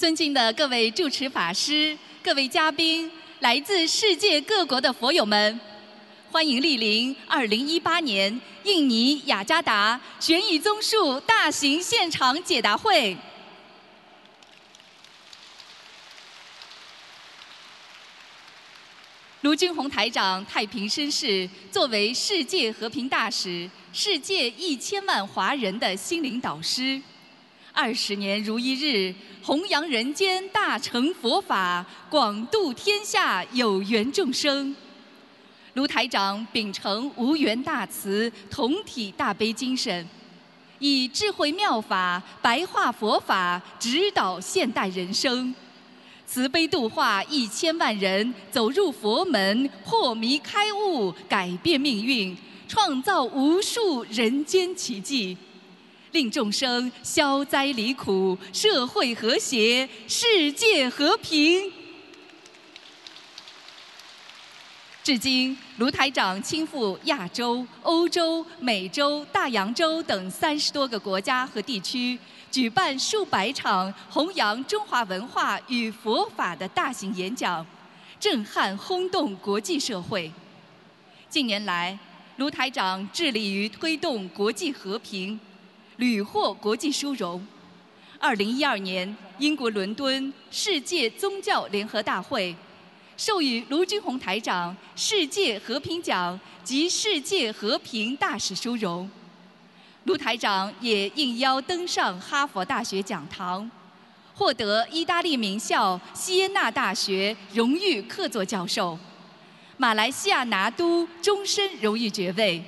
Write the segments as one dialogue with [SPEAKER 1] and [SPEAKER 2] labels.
[SPEAKER 1] 尊敬的各位主持法师、各位嘉宾、来自世界各国的佛友们，欢迎莅临2018年印尼雅加达悬疑综述大型现场解答会。卢军宏台长太平绅士作为世界和平大使、世界一千万华人的心灵导师。二十年如一日，弘扬人间大乘佛法，广度天下有缘众生。卢台长秉承无缘大慈、同体大悲精神，以智慧妙法白话佛法指导现代人生，慈悲度化一千万人走入佛门，破迷开悟，改变命运，创造无数人间奇迹。令众生消灾离苦，社会和谐，世界和平。至今，卢台长亲赴亚洲、欧洲、美洲、大洋洲等三十多个国家和地区，举办数百场弘扬中华文化与佛法的大型演讲，震撼轰动国际社会。近年来，卢台长致力于推动国际和平。屡获国际殊荣。二零一二年，英国伦敦世界宗教联合大会授予卢军宏台长世界和平奖及世界和平大使殊荣。卢台长也应邀登上哈佛大学讲堂，获得意大利名校锡耶纳大学荣誉客座教授，马来西亚拿督终身荣誉爵位，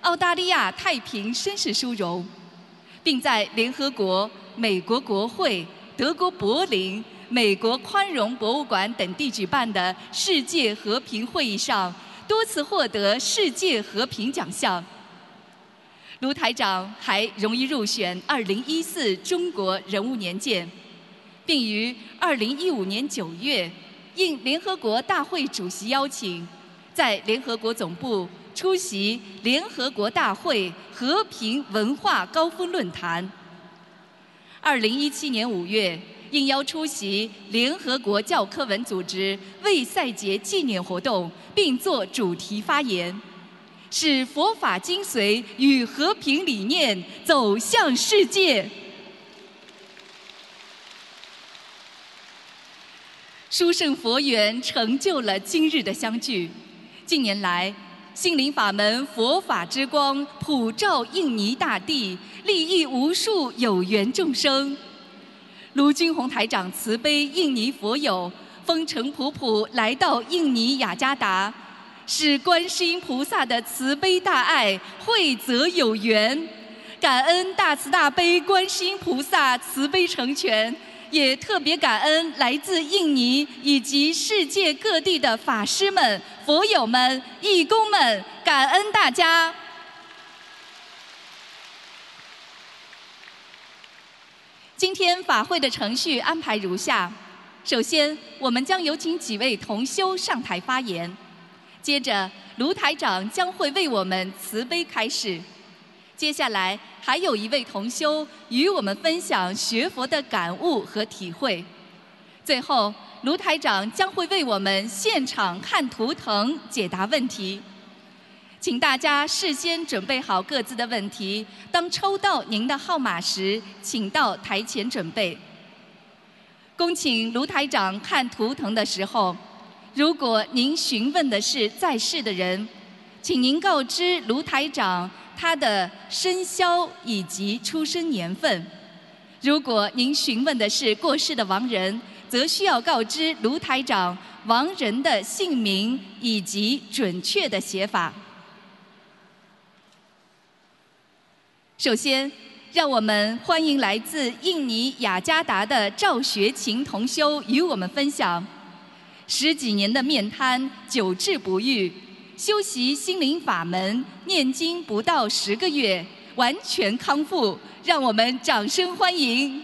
[SPEAKER 1] 澳大利亚太平绅士殊荣。并在联合国、美国国会、德国柏林、美国宽容博物馆等地举办的世界和平会议上，多次获得世界和平奖项。卢台长还荣誉入选2014中国人物年鉴，并于2015年9月，应联合国大会主席邀请，在联合国总部。出席联合国大会和平文化高峰论坛。二零一七年五月，应邀出席联合国教科文组织为赛节纪念活动，并作主题发言，使佛法精髓与和平理念走向世界。殊胜佛缘成就了今日的相聚。近年来。心灵法门，佛法之光普照印尼大地，利益无数有缘众生。卢军宏台长慈悲印尼佛友，风尘仆仆来到印尼雅加达，是观世音菩萨的慈悲大爱惠泽有缘，感恩大慈大悲观世音菩萨慈悲成全。也特别感恩来自印尼以及世界各地的法师们、佛友们、义工们，感恩大家。今天法会的程序安排如下：首先，我们将有请几位同修上台发言；接着，卢台长将会为我们慈悲开示；接下来。还有一位同修与我们分享学佛的感悟和体会。最后，卢台长将会为我们现场看图腾、解答问题。请大家事先准备好各自的问题，当抽到您的号码时，请到台前准备。恭请卢台长看图腾的时候，如果您询问的是在世的人，请您告知卢台长。他的生肖以及出生年份。如果您询问的是过世的亡人，则需要告知卢台长亡人的姓名以及准确的写法。首先，让我们欢迎来自印尼雅加达的赵学琴同修与我们分享十几年的面瘫，久治不愈。修习心灵法门，念经不到十个月，完全康复，让我们掌声欢迎！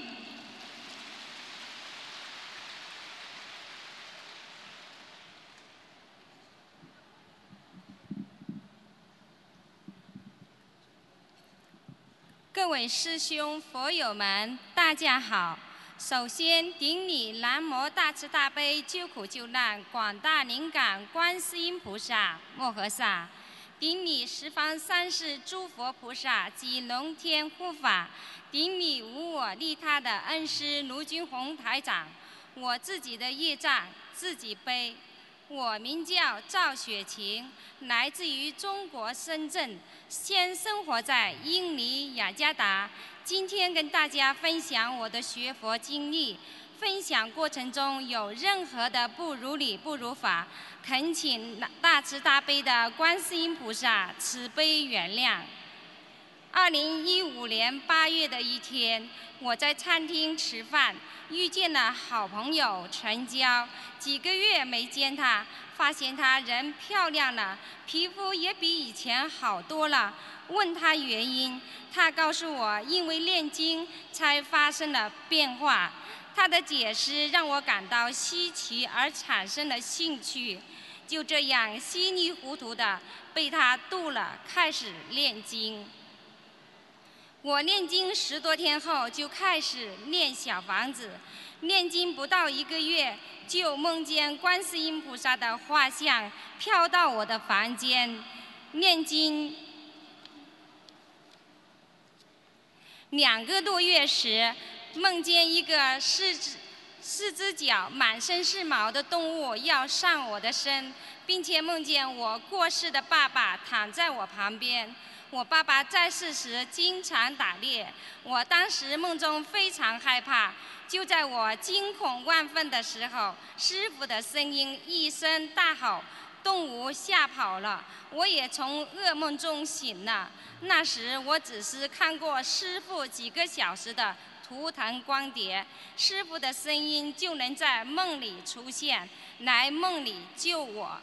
[SPEAKER 2] 各位师兄、佛友们，大家好，首先，顶礼南无大慈大悲救苦救难广大灵感观世音菩萨摩诃萨，顶礼十方三世诸佛菩萨及龙天护法，顶礼无我利他的恩师卢军宏台长。我自己的业障自己背。我名叫赵雪晴，来自于中国深圳，现生活在印尼雅加达。今天跟大家分享我的学佛经历，分享过程中有任何的不如理不如法，恳请大慈大悲的观世音菩萨慈悲原谅。二零一五年八月的一天，我在餐厅吃饭，遇见了好朋友陈娇，几个月没见她，发现她人漂亮了，皮肤也比以前好多了。问他原因，他告诉我，因为念经才发生了变化。他的解释让我感到稀奇而产生了兴趣，就这样稀里糊涂的被他渡了，开始念经。我念经十多天后就开始念小房子，念经不到一个月，就梦见观世音菩萨的画像飘到我的房间，念经两个多月时，梦见一个四只四只脚、满身是毛的动物要上我的身，并且梦见我过世的爸爸躺在我旁边。我爸爸在世时经常打猎，我当时梦中非常害怕。就在我惊恐万分的时候，师傅的声音一声大吼，动物吓跑了，我也从噩梦中醒了。那时我只是看过师傅几个小时的图腾光碟，师傅的声音就能在梦里出现，来梦里救我。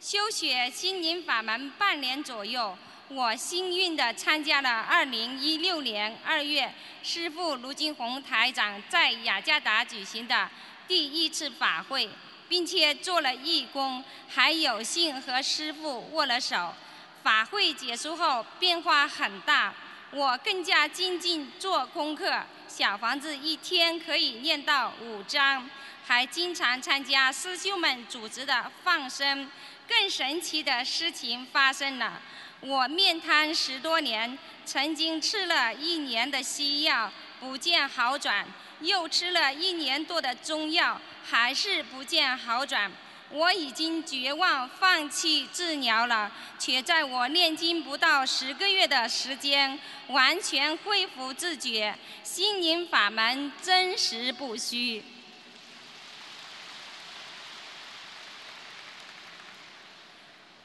[SPEAKER 2] 修学心灵法门半年左右。我幸运地参加了2016年2月师傅卢金红台长在雅加达举行的第一次法会，并且做了义工，还有幸和师父握了手。法会结束后变化很大，我更加精进做功课，小房子一天可以念到五章，还经常参加师兄们组织的放生。更神奇的事情发生了。我面瘫十多年，曾经吃了一年的西药，不见好转；又吃了一年多的中药，还是不见好转。我已经绝望，放弃治疗了，却在我念经不到十个月的时间，完全恢复自觉。心灵法门真实不虚。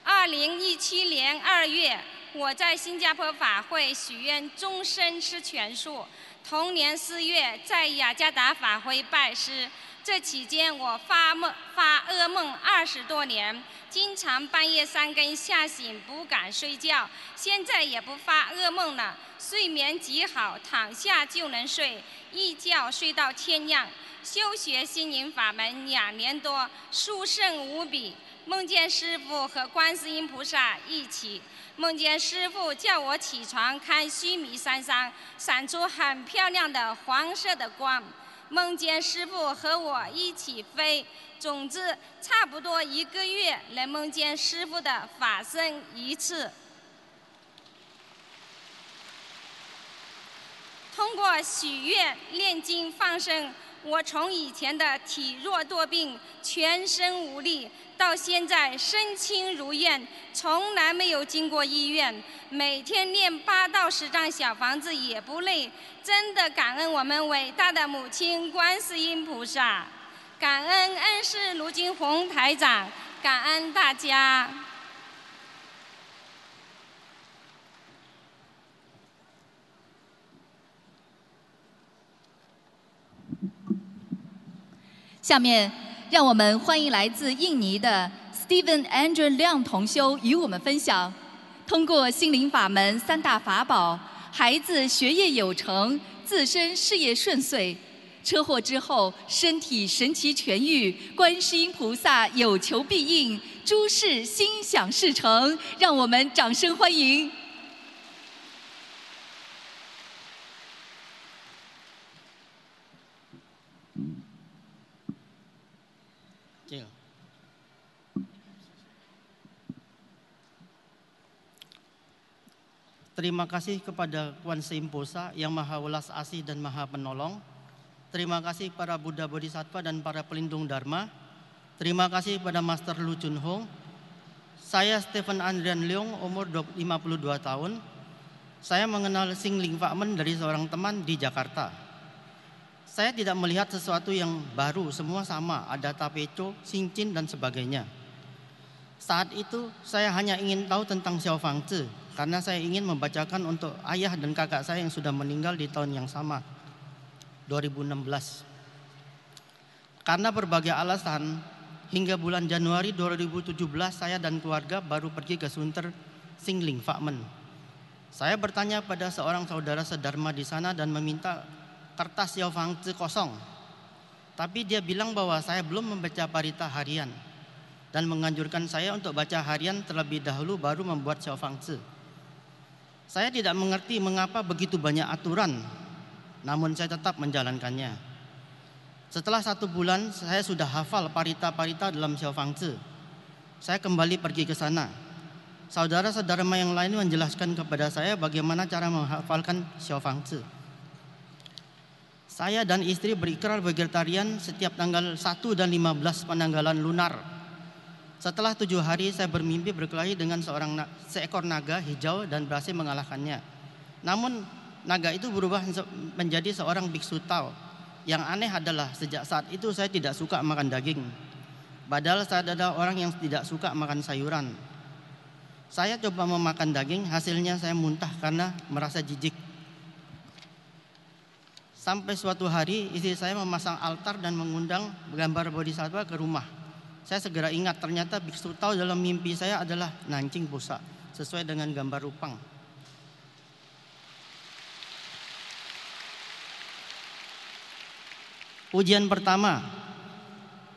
[SPEAKER 2] 二零一七年二月，我在新加坡法会许愿终身吃全素。同年四月，在雅加达法会拜师。这期间，我发梦发噩梦二十多年，经常半夜三更吓醒，不敢睡觉。现在也不发噩梦了，睡眠极好，躺下就能睡，一觉睡到天亮。修学心灵法门两年多，殊胜无比。梦见师傅和观世音菩萨一起，梦见师傅叫我起床看须弥山上闪出很漂亮的黄色的光，梦见师傅和我一起飞。总之，差不多一个月能梦见师傅的法身一次。通过许愿、念经、放生，我从以前的体弱多病、全身无力。到现在身轻如燕，从来没有进过医院，每天念八到十张小房子也不累，真的感恩我们伟大的母亲观世音菩萨，感恩恩师卢金红台长，感恩大家。
[SPEAKER 1] 下面。让我们欢迎来自印尼的 Steven Andrew 亮同修与我们分享：通过心灵法门三大法宝，孩子学业有成，自身事业顺遂，车祸之后身体神奇痊愈，观世音菩萨有求必应，诸事心想事成。让我们掌声欢迎！
[SPEAKER 3] Terima kasih kepada Kuan Simposa yang maha welas asih dan maha penolong. Terima kasih para Buddha Bodhisattva dan para pelindung Dharma. Terima kasih pada Master Lu Chun Hong. Saya Stephen Andrian Leong, umur 52 tahun. Saya mengenal Sing Ling Fakmen dari seorang teman di Jakarta. Saya tidak melihat sesuatu yang baru, semua sama, ada tapeco, cincin dan sebagainya. Saat itu saya hanya ingin tahu tentang Xiao Fang Zi, karena saya ingin membacakan untuk ayah dan kakak saya yang sudah meninggal di tahun yang sama 2016. Karena berbagai alasan hingga bulan Januari 2017 saya dan keluarga baru pergi ke Sunter Singling Fakmen. Saya bertanya pada seorang saudara sedharma di sana dan meminta kertas Yao Fang kosong. Tapi dia bilang bahwa saya belum membaca parita harian dan menganjurkan saya untuk baca harian terlebih dahulu baru membuat Xiao Fang Tzu. Saya tidak mengerti mengapa begitu banyak aturan, namun saya tetap menjalankannya. Setelah satu bulan, saya sudah hafal parita-parita dalam Xiao Fang Tzu. Saya kembali pergi ke sana. Saudara-saudara yang lain menjelaskan kepada saya bagaimana cara menghafalkan Xiao Fang Tzu. Saya dan istri berikrar vegetarian setiap tanggal 1 dan 15 penanggalan lunar setelah tujuh hari saya bermimpi berkelahi dengan seorang seekor naga hijau dan berhasil mengalahkannya. Namun naga itu berubah menjadi seorang biksu Tao. Yang aneh adalah sejak saat itu saya tidak suka makan daging. Padahal saya adalah orang yang tidak suka makan sayuran. Saya coba memakan daging, hasilnya saya muntah karena merasa jijik. Sampai suatu hari istri saya memasang altar dan mengundang gambar bodhisattva ke rumah. Saya segera ingat ternyata biksu tahu dalam mimpi saya adalah nancing busa sesuai dengan gambar rupang. Ujian pertama,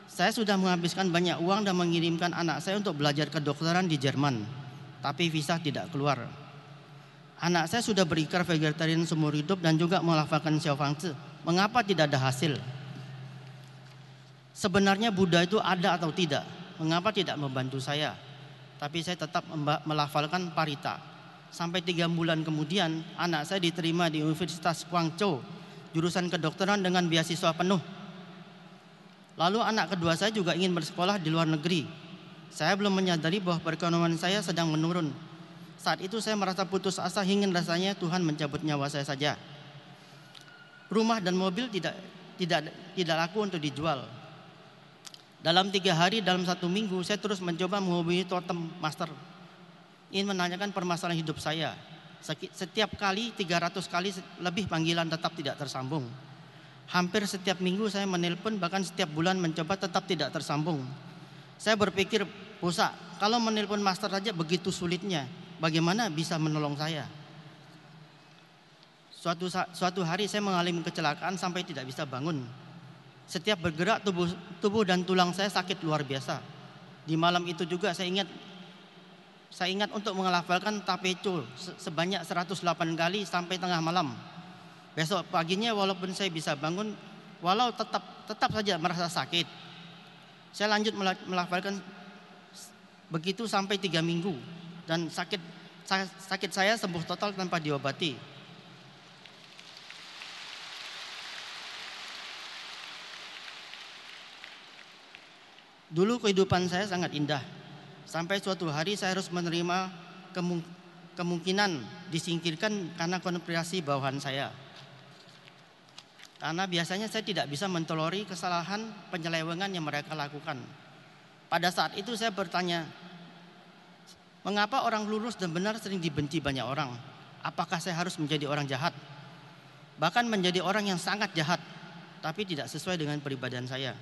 [SPEAKER 3] saya sudah menghabiskan banyak uang dan mengirimkan anak saya untuk belajar kedokteran di Jerman, tapi visa tidak keluar. Anak saya sudah berikrar vegetarian seumur hidup dan juga melafalkan Xiao Fang Tzu. Mengapa tidak ada hasil? Sebenarnya Buddha itu ada atau tidak? Mengapa tidak membantu saya? Tapi saya tetap melafalkan parita. Sampai tiga bulan kemudian anak saya diterima di Universitas Guangzhou jurusan kedokteran dengan beasiswa penuh. Lalu anak kedua saya juga ingin bersekolah di luar negeri. Saya belum menyadari bahwa perekonomian saya sedang menurun. Saat itu saya merasa putus asa hingga rasanya Tuhan mencabut nyawa saya saja. Rumah dan mobil tidak tidak tidak laku untuk dijual. Dalam tiga hari, dalam satu minggu, saya terus mencoba menghubungi totem master. Ingin menanyakan permasalahan hidup saya. Setiap kali, 300 kali lebih panggilan tetap tidak tersambung. Hampir setiap minggu saya menelpon, bahkan setiap bulan mencoba tetap tidak tersambung. Saya berpikir, Pusa, kalau menelpon master saja begitu sulitnya, bagaimana bisa menolong saya? Suatu, suatu hari saya mengalami kecelakaan sampai tidak bisa bangun. Setiap bergerak tubuh tubuh dan tulang saya sakit luar biasa. Di malam itu juga saya ingat saya ingat untuk mengelafalkan tapeco sebanyak 108 kali sampai tengah malam. Besok paginya walaupun saya bisa bangun walau tetap tetap saja merasa sakit. Saya lanjut melafalkan begitu sampai tiga minggu dan sakit sakit saya sembuh total tanpa diobati. Dulu kehidupan saya sangat indah. Sampai suatu hari saya harus menerima kemungkinan disingkirkan karena konspirasi bawahan saya. Karena biasanya saya tidak bisa mentolori kesalahan penyelewengan yang mereka lakukan. Pada saat itu saya bertanya, mengapa orang lurus dan benar sering dibenci banyak orang? Apakah saya harus menjadi orang jahat? Bahkan menjadi orang yang sangat jahat, tapi tidak sesuai dengan peribadian saya.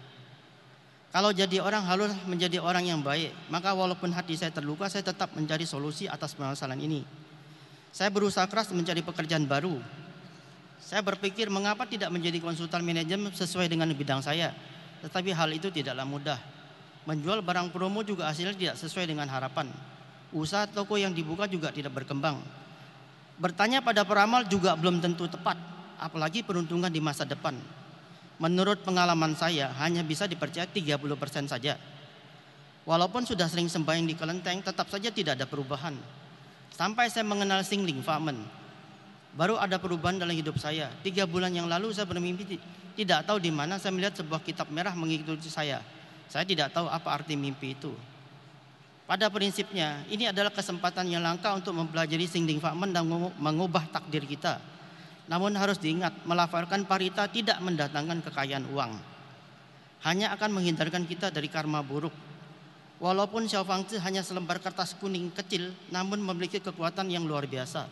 [SPEAKER 3] Kalau jadi orang harus menjadi orang yang baik, maka walaupun hati saya terluka, saya tetap mencari solusi atas permasalahan ini. Saya berusaha keras mencari pekerjaan baru. Saya berpikir mengapa tidak menjadi konsultan manajemen sesuai dengan bidang saya. Tetapi hal itu tidaklah mudah. Menjual barang promo juga hasilnya tidak sesuai dengan harapan. Usaha toko yang dibuka juga tidak berkembang. Bertanya pada peramal juga belum tentu tepat, apalagi peruntungan di masa depan. Menurut pengalaman saya hanya bisa dipercaya 30% saja. Walaupun sudah sering sembahyang di kelenteng, tetap saja tidak ada perubahan. Sampai saya mengenal Singling Famen, baru ada perubahan dalam hidup saya. Tiga bulan yang lalu saya bermimpi, tidak tahu di mana saya melihat sebuah kitab merah mengikuti saya. Saya tidak tahu apa arti mimpi itu. Pada prinsipnya, ini adalah kesempatan yang langka untuk mempelajari Singling Famen dan mengubah takdir kita. Namun harus diingat, melafalkan parita tidak mendatangkan kekayaan uang. Hanya akan menghindarkan kita dari karma buruk. Walaupun Xiao Fang Zi hanya selembar kertas kuning kecil, namun memiliki kekuatan yang luar biasa.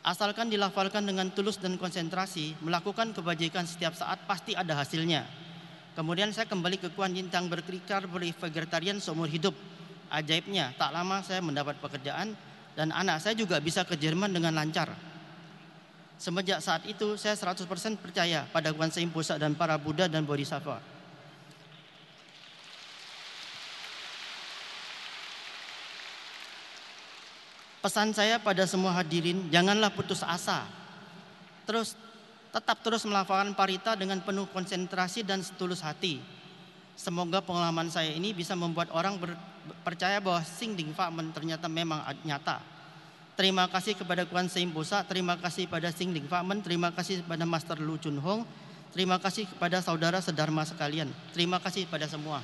[SPEAKER 3] Asalkan dilafalkan dengan tulus dan konsentrasi, melakukan kebajikan setiap saat pasti ada hasilnya. Kemudian saya kembali ke Kuan Yin Tang berkerikar beri vegetarian seumur hidup. Ajaibnya, tak lama saya mendapat pekerjaan dan anak saya juga bisa ke Jerman dengan lancar. Semenjak saat itu, saya 100% percaya pada Pusat dan para Buddha dan Bodhisattva. Pesan saya pada semua hadirin, janganlah putus asa. Terus tetap terus melafalkan parita dengan penuh konsentrasi dan setulus hati. Semoga pengalaman saya ini bisa membuat orang percaya bahwa Sing Ding Fa ternyata memang nyata. Terima kasih kepada Kuan Seim Bosa, terima kasih pada Sing Ding Fa terima kasih kepada Master Lu Chun Hong, terima kasih kepada saudara sedharma sekalian. Terima kasih pada semua.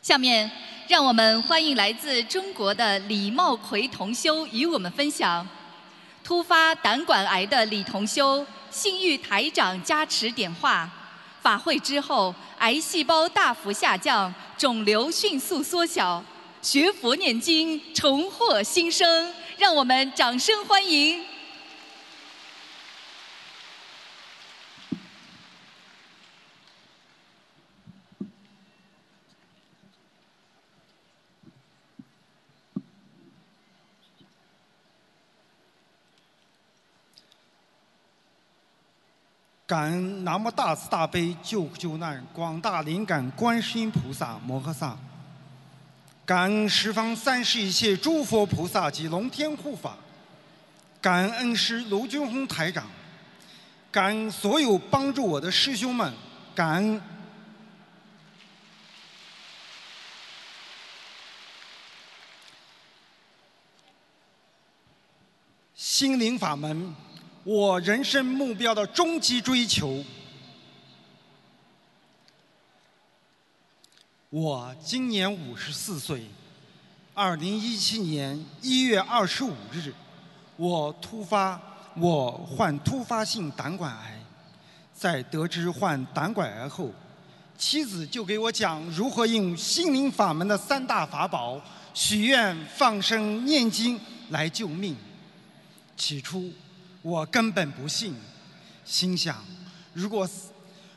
[SPEAKER 1] 下面，让我们欢迎来自中国的李茂奎同修与我们分享突发胆管癌的李同修， 信誉台长加持点化，法会之后癌细胞大幅下降，肿瘤迅速缩小，学佛念经重获新生，让我们掌声欢迎。
[SPEAKER 4] 感恩南无大慈大悲救苦救难广大灵感观世音菩萨摩诃萨，感恩十方三世一切诸佛菩萨及龙天护法，感恩恩师卢军宏台长，感恩所有帮助我的师兄们，感恩心灵法门。我人生目标的终极追求。我今年五十四岁，二零一七年一月二十五日，我突发我患突发性胆管癌，在得知患胆管癌后，妻子就给我讲如何用心灵法门的三大法宝——许愿、放生、念经来救命。起初。我根本不信，心想：如果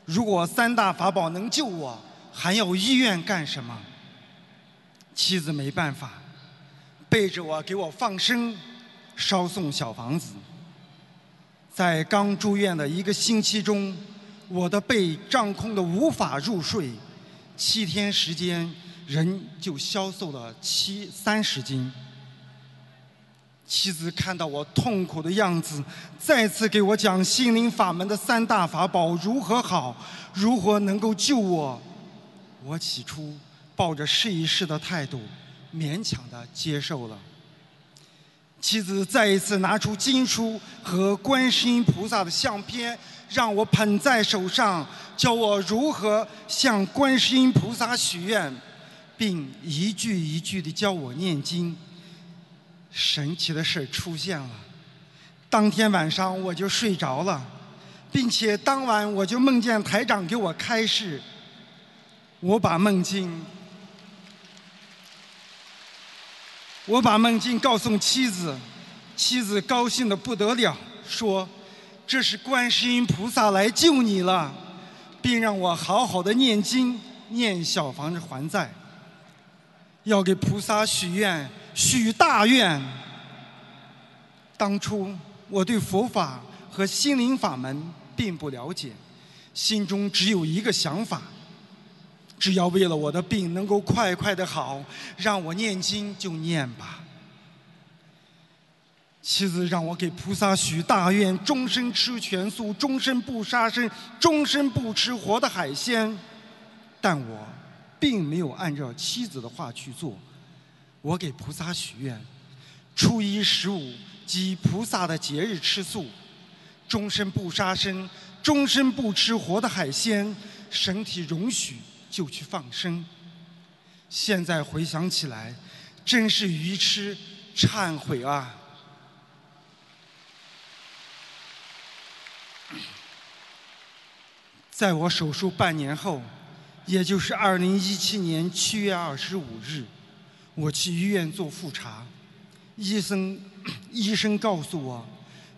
[SPEAKER 4] 如果三大法宝能救我，还要医院干什么？妻子没办法，背着我给我放生，烧送小房子。在刚住院的一个星期中，我的背胀空的无法入睡，七天时间，人就消瘦了七三十斤。妻子看到我痛苦的样子，再次给我讲心灵法门的三大法宝如何好，如何能够救我。我起初抱着试一试的态度，勉强的接受了。妻子再一次拿出经书和观世音菩萨的相片，让我捧在手上，教我如何向观世音菩萨许愿，并一句一句的教我念经。神奇的事出现了，当天晚上我就睡着了，并且当晚我就梦见台长给我开示。我把梦境，我把梦境告诉妻子，妻子高兴的不得了，说：“这是观世音菩萨来救你了，并让我好好的念经，念小房子还债，要给菩萨许愿。”许大愿。当初我对佛法和心灵法门并不了解，心中只有一个想法：只要为了我的病能够快快的好，让我念经就念吧。妻子让我给菩萨许大愿，终身吃全素，终身不杀生，终身不吃活的海鲜。但我并没有按照妻子的话去做。我给菩萨许愿，初一十五及菩萨的节日吃素，终身不杀生，终身不吃活的海鲜，身体容许就去放生。现在回想起来，真是愚痴，忏悔啊！在我手术半年后，也就是二零一七年七月二十五日，我去医院做复查，医生医生告诉我，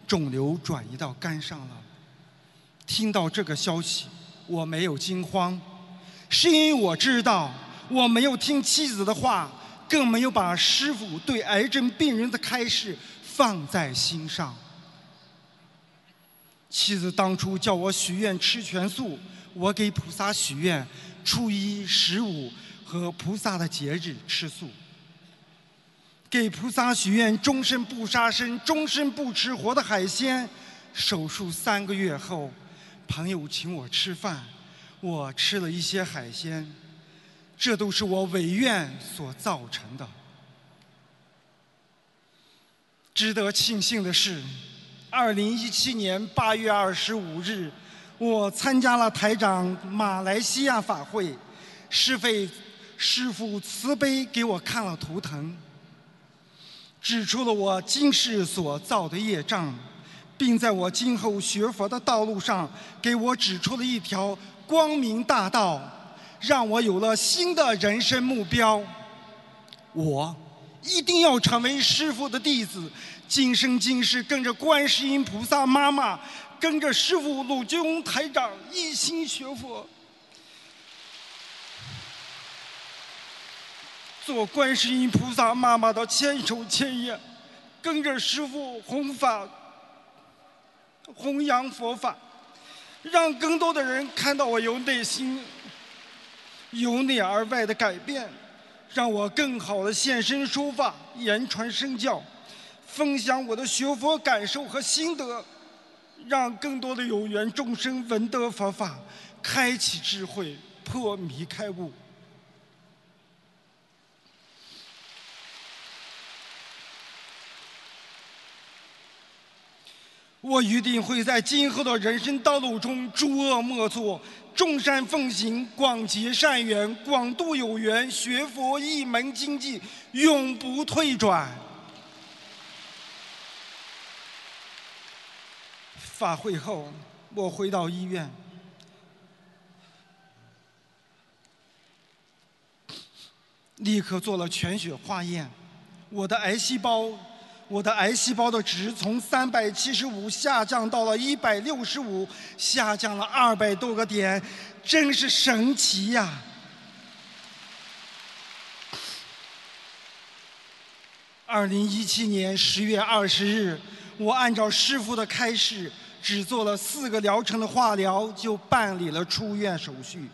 [SPEAKER 4] 肿瘤转移到肝上了。听到这个消息，我没有惊慌，是因为我知道我没有听妻子的话，更没有把师傅对癌症病人的开示放在心上。妻子当初叫我许愿吃全素，我给菩萨许愿，初一、十五和菩萨的节日吃素。给菩萨许愿，终身不杀生，终身不吃活的海鲜。手术三个月后，朋友请我吃饭，我吃了一些海鲜，这都是我违愿所造成的。值得庆幸的是。二零一七年八月二十五日，我参加了台长马来西亚法会，师费师父慈悲给我看了图腾，指出了我今世所造的业障，并在我今后学佛的道路上给我指出了一条光明大道，让我有了新的人生目标。我一定要成为师父的弟子。今生今世跟着观世音菩萨妈妈，跟着师傅鲁金翁台长一心学佛，做观世音菩萨妈妈的千手千眼，跟着师傅弘法、弘扬佛法，让更多的人看到我由内心、由内而外的改变，让我更好的现身说法、言传身教。分享我的学佛感受和心得，让更多的有缘众生闻得佛法，开启智慧，破迷开悟。我一定会在今后的人生道路中诸恶莫作，众善奉行，广结善缘，广度有缘，学佛一门精进，永不退转。法会后，我回到医院，立刻做了全血化验。我的癌细胞，我的癌细胞的值从三百七十五下降到了一百六十五，下降了二百多个点，真是神奇呀！二零一七年十月二十日，我按照师傅的开示。只做了四个疗程的化疗，就办理了出院手续。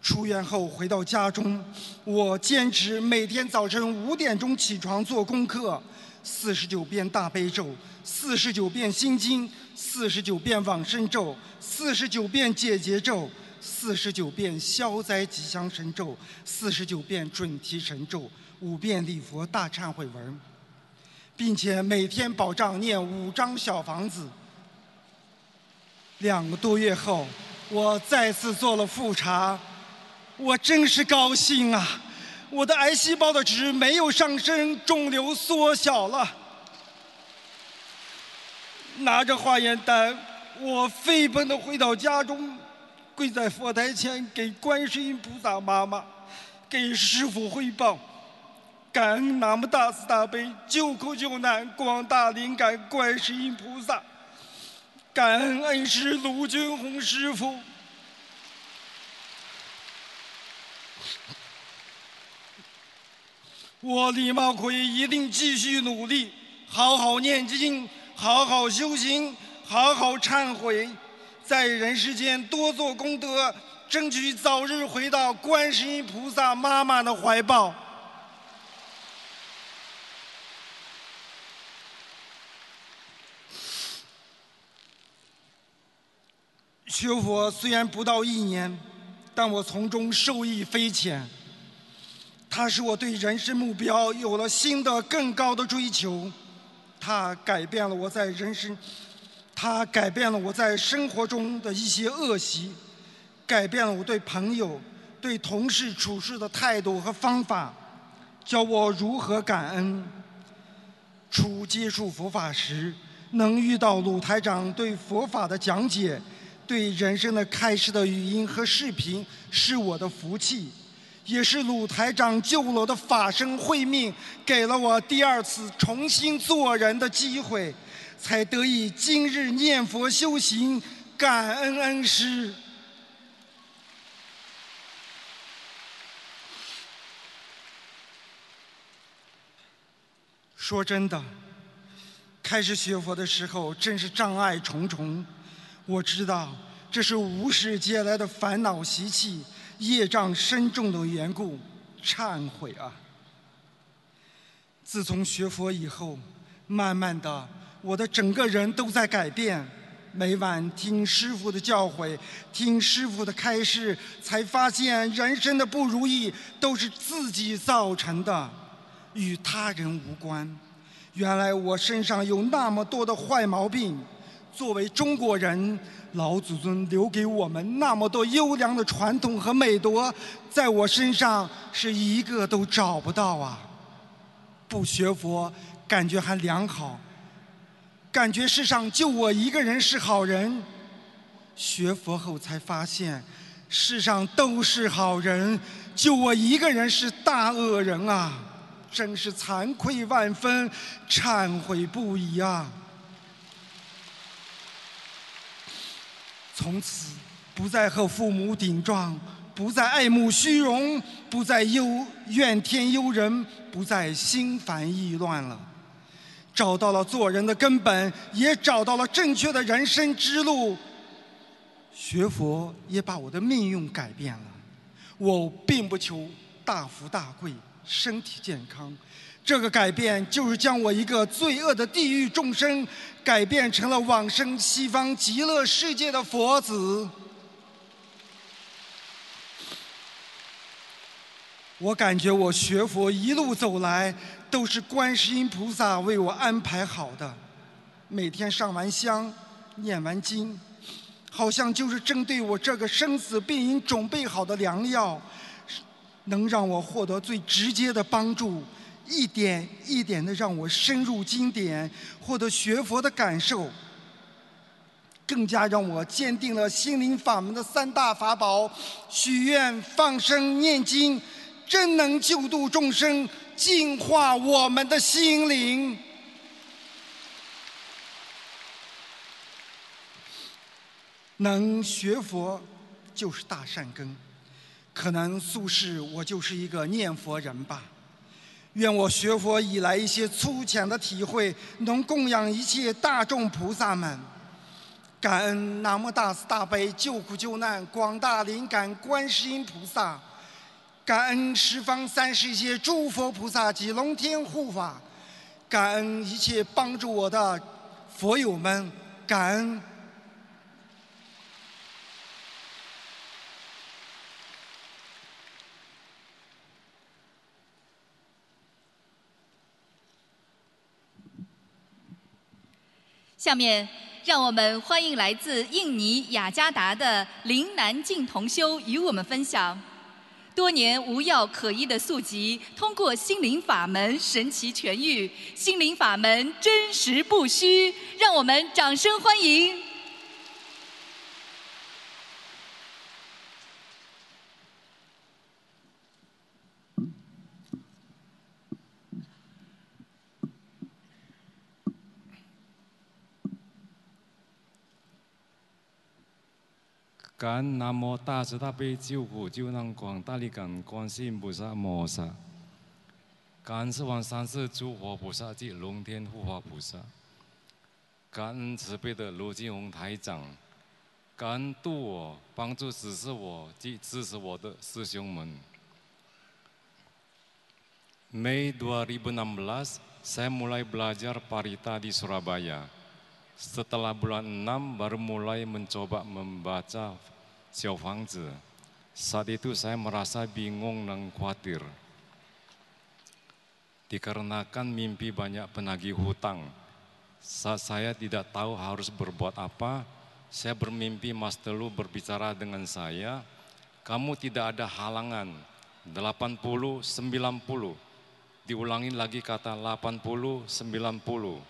[SPEAKER 4] 出院后回到家中，我坚持每天早晨五点钟起床做功课，四十九遍大悲咒，四十九遍心经，四十九遍往生咒，四十九遍解结咒，四十九遍消灾吉祥神咒，四十九遍准提神咒，五遍礼佛大忏悔文，并且每天保障念五张小房子。两个多月后，我再次做了复查，我真是高兴啊！我的癌细胞的值没有上升，肿瘤缩小了。拿着化验单，我飞奔的回到家中，跪在佛台前给观世音菩萨妈妈、给师傅汇报，感恩南无大慈大悲救苦救难广大灵感观世音菩萨。感恩恩师卢军红师傅，我李茂奎一定继续努力，好好念经，好好修行，好好忏悔，在人世间多做功德，争取早日回到观世音菩萨妈妈的怀抱。学佛虽然不到一年，但我从中受益匪浅。它使我对人生目标有了新的、更高的追求。它改变了我在人生，它改变了我在生活中的一些恶习，改变了我对朋友、对同事处事的态度和方法，教我如何感恩。初接触佛法时，能遇到鲁台长对佛法的讲解。对人生的开示的语音和视频是我的福气，也是鲁台长救了我的法身慧命，给了我第二次重新做人的机会，才得以今日念佛修行，感恩恩师。说真的，开始学佛的时候，真是障碍重重。我知道这是无始劫来的烦恼习气、业障深重的缘故，忏悔啊！自从学佛以后，慢慢的，我的整个人都在改变。每晚听师傅的教诲，听师傅的开示，才发现人生的不如意都是自己造成的，与他人无关。原来我身上有那么多的坏毛病。作为中国人，老祖宗留给我们那么多优良的传统和美德，在我身上是一个都找不到啊！不学佛，感觉还良好，感觉世上就我一个人是好人。学佛后才发现，世上都是好人，就我一个人是大恶人啊！真是惭愧万分，忏悔不已啊！从此不再和父母顶撞，不再爱慕虚荣，不再忧怨天尤人，不再心烦意乱了。找到了做人的根本，也找到了正确的人生之路。学佛也把我的命运改变了。我并不求大富大贵、身体健康。这个改变就是将我一个罪恶的地狱众生，改变成了往生西方极乐世界的佛子。我感觉我学佛一路走来，都是观世音菩萨为我安排好的。每天上完香、念完经，好像就是针对我这个生死病因准备好的良药，能让我获得最直接的帮助。一点一点的让我深入经典，获得学佛的感受，更加让我坚定了心灵法门的三大法宝：许愿、放生、念经，真能救度众生，净化我们的心灵。能学佛就是大善根，可能素世我就是一个念佛人吧。愿我学佛以来一些粗浅的体会，能供养一切大众菩萨们。感恩南无大慈大悲救苦救难广大灵感观世音菩萨，感恩十方三世一切诸佛菩萨及龙天护法，感恩一切帮助我的佛友们，感恩。
[SPEAKER 1] 下面，让我们欢迎来自印尼雅加达的林南静同修与我们分享，多年无药可医的宿疾，通过心灵法门神奇痊愈，心灵法门真实不虚，让我们掌声欢迎。
[SPEAKER 5] 感恩南无大慈大悲救苦救难广大力感观世菩萨摩萨，感恩十方三世诸佛菩萨及龙天护法菩萨，感恩慈悲的罗金红台长，感恩度我、帮助指示我及支持我的师兄们。Mei 2016, saya mulai belajar parita di Surabaya. Setelah bulan 6 baru mulai mencoba membaca Xiao Fangzi. Saat itu saya merasa bingung dan khawatir. Dikarenakan mimpi banyak penagih hutang. Saat saya tidak tahu harus berbuat apa, saya bermimpi Mas Telu berbicara dengan saya, kamu tidak ada halangan, 80, 90. Diulangi lagi kata 80, 90.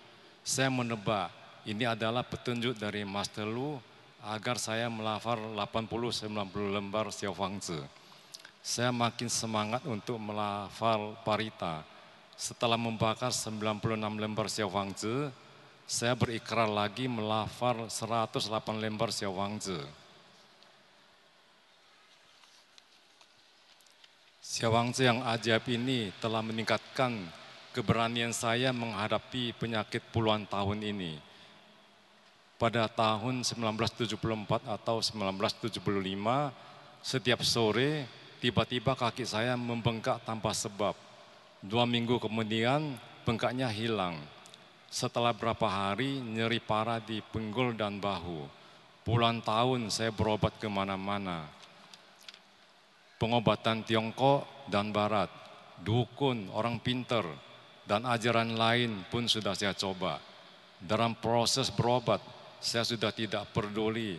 [SPEAKER 5] Saya menebak, ini adalah petunjuk dari Mas Telu agar saya melafal 80-90 lembar Xiao Fangzi. Saya makin semangat untuk melafal parita. Setelah membakar 96 lembar Xiao Fangzi, saya berikrar lagi melafal 108 lembar Xiao Fangzi. Xiao Fangzi yang ajaib ini telah meningkatkan keberanian saya menghadapi penyakit puluhan tahun ini pada tahun 1974 atau 1975 setiap sore tiba-tiba kaki saya membengkak tanpa sebab. Dua minggu kemudian bengkaknya hilang. Setelah berapa hari nyeri parah di penggul dan bahu. Puluhan tahun saya berobat ke mana-mana. Pengobatan Tiongkok dan Barat, dukun, orang pinter, dan ajaran lain pun sudah saya coba. Dalam proses berobat, saya sudah tidak peduli,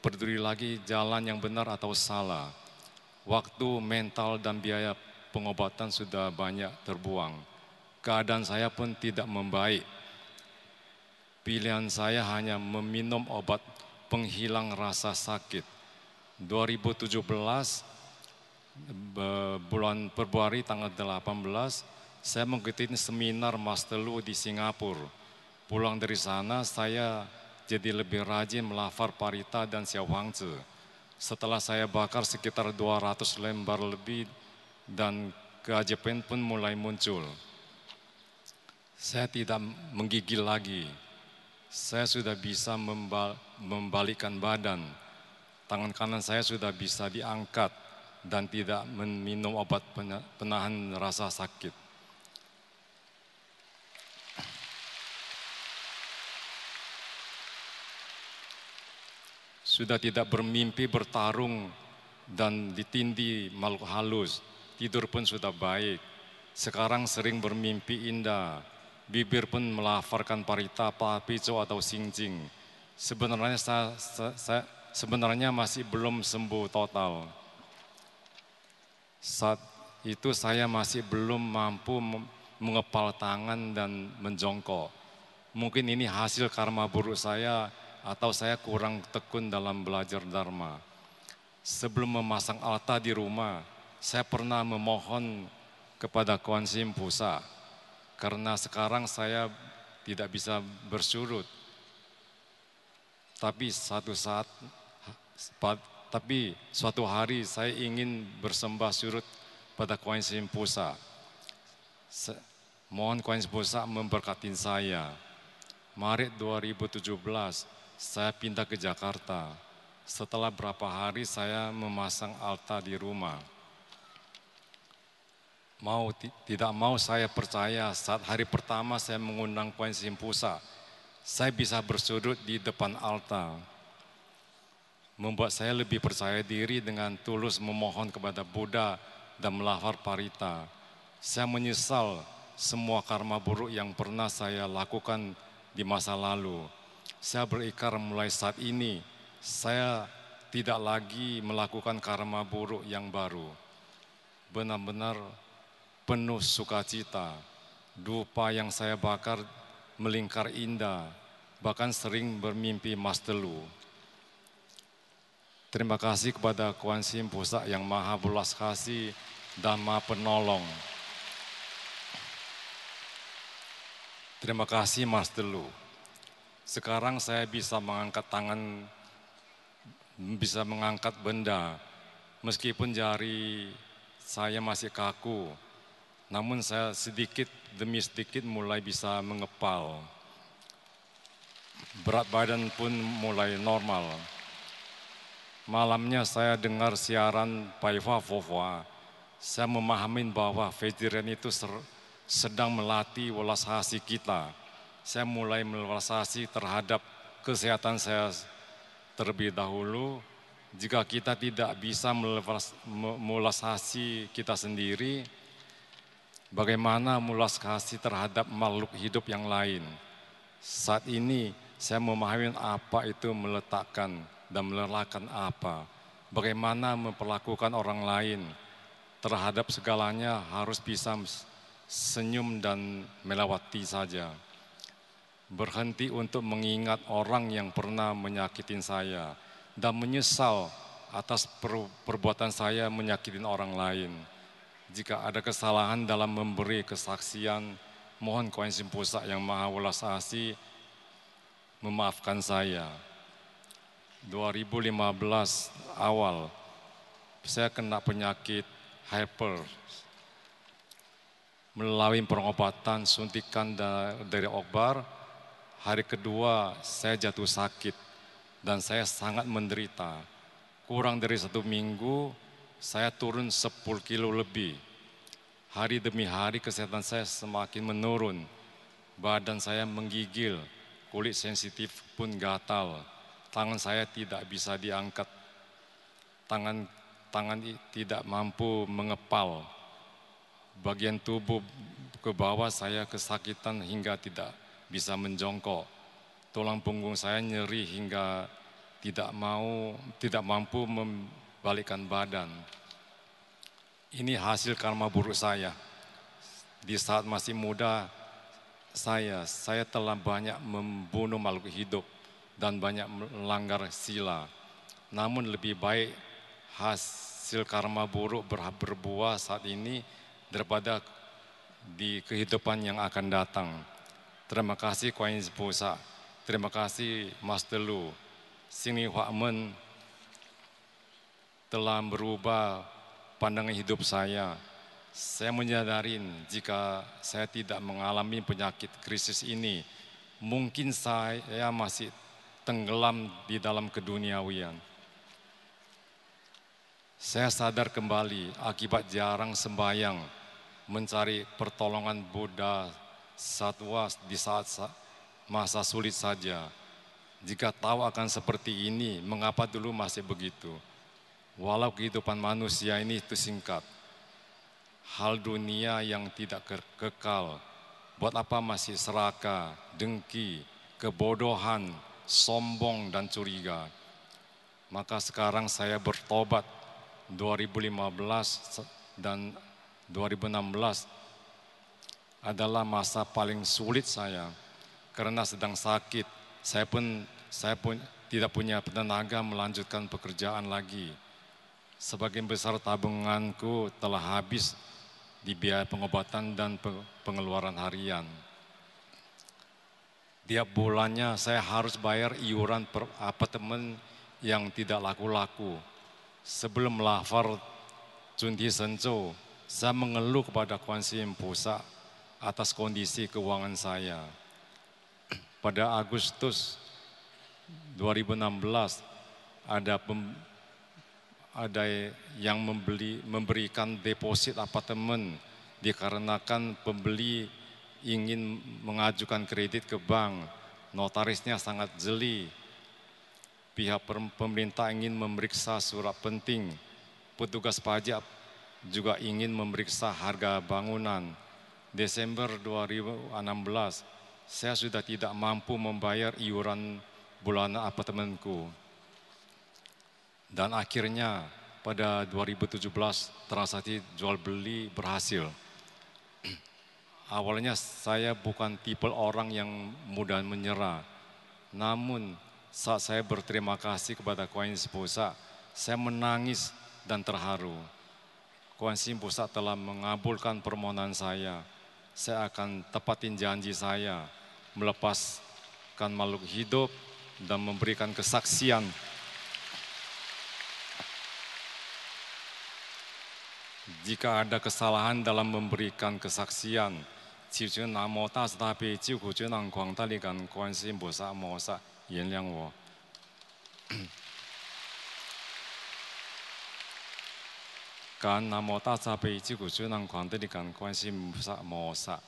[SPEAKER 5] peduli lagi jalan yang benar atau salah. Waktu, mental, dan biaya pengobatan sudah banyak terbuang. Keadaan saya pun tidak membaik. Pilihan saya hanya meminum obat penghilang rasa sakit. 2017 bulan Februari tanggal 18 saya mengikuti seminar Master Lu di Singapura. Pulang dari sana saya jadi lebih rajin melafar parita dan Xiaohuangzi. Setelah saya bakar sekitar 200 lembar lebih dan keajaiban pun mulai muncul. Saya tidak menggigil lagi. Saya sudah bisa membalikkan badan. Tangan kanan saya sudah bisa diangkat dan tidak meminum obat penahan rasa sakit. Sudah tidak bermimpi bertarung dan ditindih makhluk halus, tidur pun sudah baik. Sekarang sering bermimpi indah, bibir pun melafarkan parita, papico atau singjing. Sebenarnya saya, saya sebenarnya masih belum sembuh total. Saat itu saya masih belum mampu mengepal tangan dan menjongkok. Mungkin ini hasil karma buruk saya atau saya kurang tekun dalam belajar Dharma. Sebelum memasang altar di rumah, saya pernah memohon kepada Kuan Sim Pusa, karena sekarang saya tidak bisa bersurut. Tapi satu saat, tapi suatu hari saya ingin bersembah surut pada Kuan Sim Pusa. Mohon Kuan Sim Pusa memberkati saya. Maret 2017, saya pindah ke Jakarta. Setelah berapa hari saya memasang altar di rumah. Mau tidak mau saya percaya saat hari pertama saya mengundang Puan Simpusa, saya bisa bersudut di depan altar. Membuat saya lebih percaya diri dengan tulus memohon kepada Buddha dan melafar parita. Saya menyesal semua karma buruk yang pernah saya lakukan di masa lalu saya berikrar mulai saat ini, saya tidak lagi melakukan karma buruk yang baru. Benar-benar penuh sukacita. Dupa yang saya bakar melingkar indah, bahkan sering bermimpi mas telu. Terima kasih kepada Kuan Sim Pusat yang maha belas kasih dan maha penolong. Terima kasih Mas Telu. Sekarang saya bisa mengangkat tangan, bisa mengangkat benda, meskipun jari saya masih kaku. Namun saya sedikit demi sedikit mulai bisa mengepal. Berat badan pun mulai normal. malamnya saya dengar siaran Paiva Fofwa. Saya memahami bahwa vegetarian itu sedang melatih welas kita. Saya mulai mewelas asih terhadap kesehatan saya terlebih dahulu. Jika kita tidak bisa mewelas asih kita sendiri, bagaimana mewelas kasih terhadap makhluk hidup yang lain. Saat ini saya memahami apa itu meletakkan dan melelahkan apa. Bagaimana memperlakukan orang lain terhadap segalanya harus bisa senyum dan melewati saja. Berhenti untuk mengingat orang yang pernah menyakitin saya dan menyesal atas perbuatan saya menyakitin orang lain. Jika ada kesalahan dalam memberi kesaksian, mohon Kuansin Pusat yang Maha Welas Asih memaafkan saya. 2015 awal saya kena penyakit hyper melalui pengobatan suntikan dari obat hari kedua saya jatuh sakit dan saya sangat menderita. Kurang dari satu minggu saya turun 10 kilo lebih. Hari demi hari kesehatan saya semakin menurun. Badan saya menggigil kulit sensitif pun gatal. Tangan saya tidak bisa diangkat, tangan tangan tidak mampu mengepal. Bagian tubuh ke bawah saya kesakitan hingga tidak bisa menjongkok. Tulang punggung saya nyeri hingga tidak mau tidak mampu membalikkan badan. Ini hasil karma buruk saya. Di saat masih muda saya, saya telah banyak membunuh makhluk hidup dan banyak melanggar sila. Namun lebih baik hasil karma buruk berbuah saat ini daripada di kehidupan yang akan datang. Terima kasih Kuan Pusa. Terima kasih Mas Telu. Sini Men telah berubah pandangan hidup saya. Saya menyadari jika saya tidak mengalami penyakit krisis ini, mungkin saya masih tenggelam di dalam keduniawian. Saya sadar kembali akibat jarang sembahyang mencari pertolongan Buddha satwa di saat masa sulit saja. Jika tahu akan seperti ini, mengapa dulu masih begitu? Walau kehidupan manusia ini itu singkat, hal dunia yang tidak kekal, buat apa masih serakah, dengki, kebodohan, sombong dan curiga. Maka sekarang saya bertobat 2015 dan 2016 adalah masa paling sulit saya karena sedang sakit. Saya pun saya pun tidak punya tenaga melanjutkan pekerjaan lagi. Sebagian besar tabunganku telah habis di biaya pengobatan dan pengeluaran harian. Tiap bulannya saya harus bayar iuran per apartemen yang tidak laku-laku. Sebelum melafar Junti Senco, saya mengeluh kepada Kuan Yin Pusa atas kondisi keuangan saya. Pada Agustus 2016 ada pem, ada yang membeli memberikan deposit apartemen dikarenakan pembeli ingin mengajukan kredit ke bank, notarisnya sangat jeli. Pihak pemerintah ingin memeriksa surat penting, petugas pajak juga ingin memeriksa harga bangunan. Desember 2016, saya sudah tidak mampu membayar iuran bulanan apartemenku. Dan akhirnya pada 2017 transaksi jual beli berhasil. Awalnya saya bukan tipe orang yang mudah menyerah. Namun saat saya berterima kasih kepada Kuan Yin Pusat, saya menangis dan terharu. Kuan Yin Pusat telah mengabulkan permohonan saya Saya akan tepatin janji saya melepaskan makhluk hidup dan memberikan kesaksian jika ada kesalahan dalam memberikan kesaksian, 求求南无大慈大悲救苦救难广大力感观世音菩萨摩萨原谅我。 感恩南无大慈悲救苦救难广大的感观世音菩萨摩萨，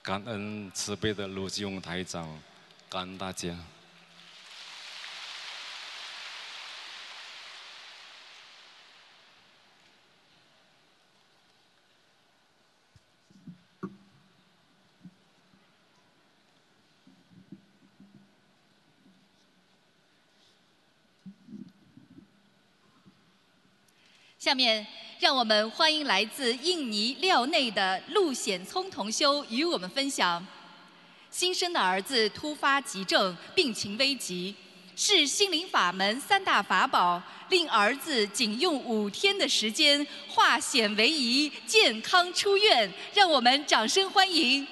[SPEAKER 5] 感恩慈悲的卢金荣台长，感恩大家。
[SPEAKER 1] 下面，让我们欢迎来自印尼廖内的陆显聪同修与我们分享：新生的儿子突发急症，病情危急，是心灵法门三大法宝，令儿子仅用五天的时间化险为夷，健康出院。让我们掌声欢迎。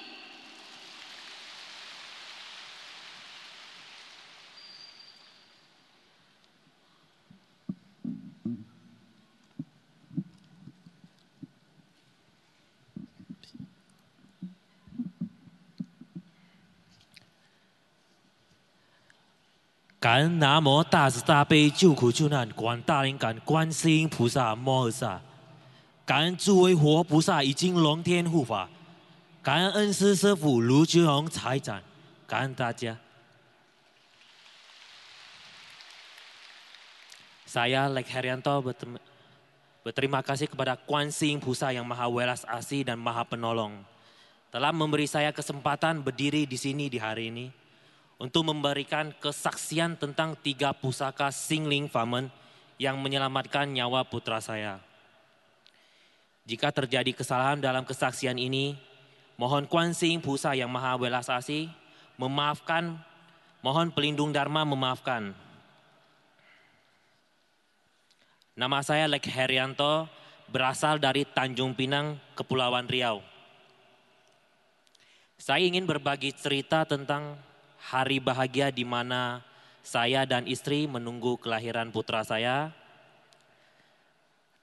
[SPEAKER 6] 感恩南无大慈大悲救苦救难广大灵感观世音菩萨摩诃萨，感恩诸位活菩萨已经龙天护法，感恩恩师师父卢军宏财长，感恩大家。Saya Lek Herianto berterima kasih kepada Kuansi Pusa yang Maha Welas Asih dan Maha Penolong telah memberi saya kesempatan berdiri di sini di hari ini untuk memberikan kesaksian tentang tiga pusaka Singling Famen yang menyelamatkan nyawa putra saya. Jika terjadi kesalahan dalam kesaksian ini, mohon Kuan Sing Pusa yang Maha Welas Asih memaafkan, mohon pelindung Dharma memaafkan. Nama saya Lek Herianto, berasal dari Tanjung Pinang, Kepulauan Riau. Saya ingin berbagi cerita tentang hari bahagia di mana saya dan istri menunggu kelahiran putra saya.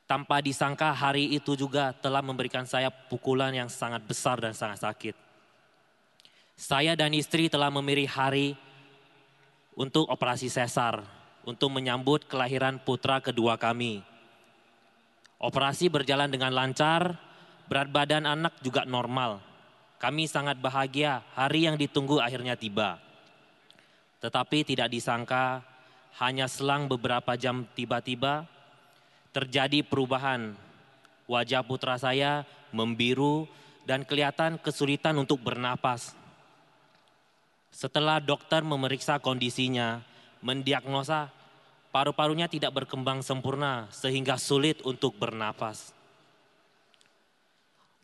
[SPEAKER 6] Tanpa disangka hari itu juga telah memberikan saya pukulan yang sangat besar dan sangat sakit. Saya dan istri telah memilih hari untuk operasi sesar, untuk menyambut kelahiran putra kedua kami. Operasi berjalan dengan lancar, berat badan anak juga normal. Kami sangat bahagia hari yang ditunggu akhirnya tiba. Tetapi tidak disangka hanya selang beberapa jam tiba-tiba terjadi perubahan. Wajah putra saya membiru dan kelihatan kesulitan untuk bernapas. Setelah dokter memeriksa kondisinya, mendiagnosa paru-parunya tidak berkembang sempurna sehingga sulit untuk bernapas.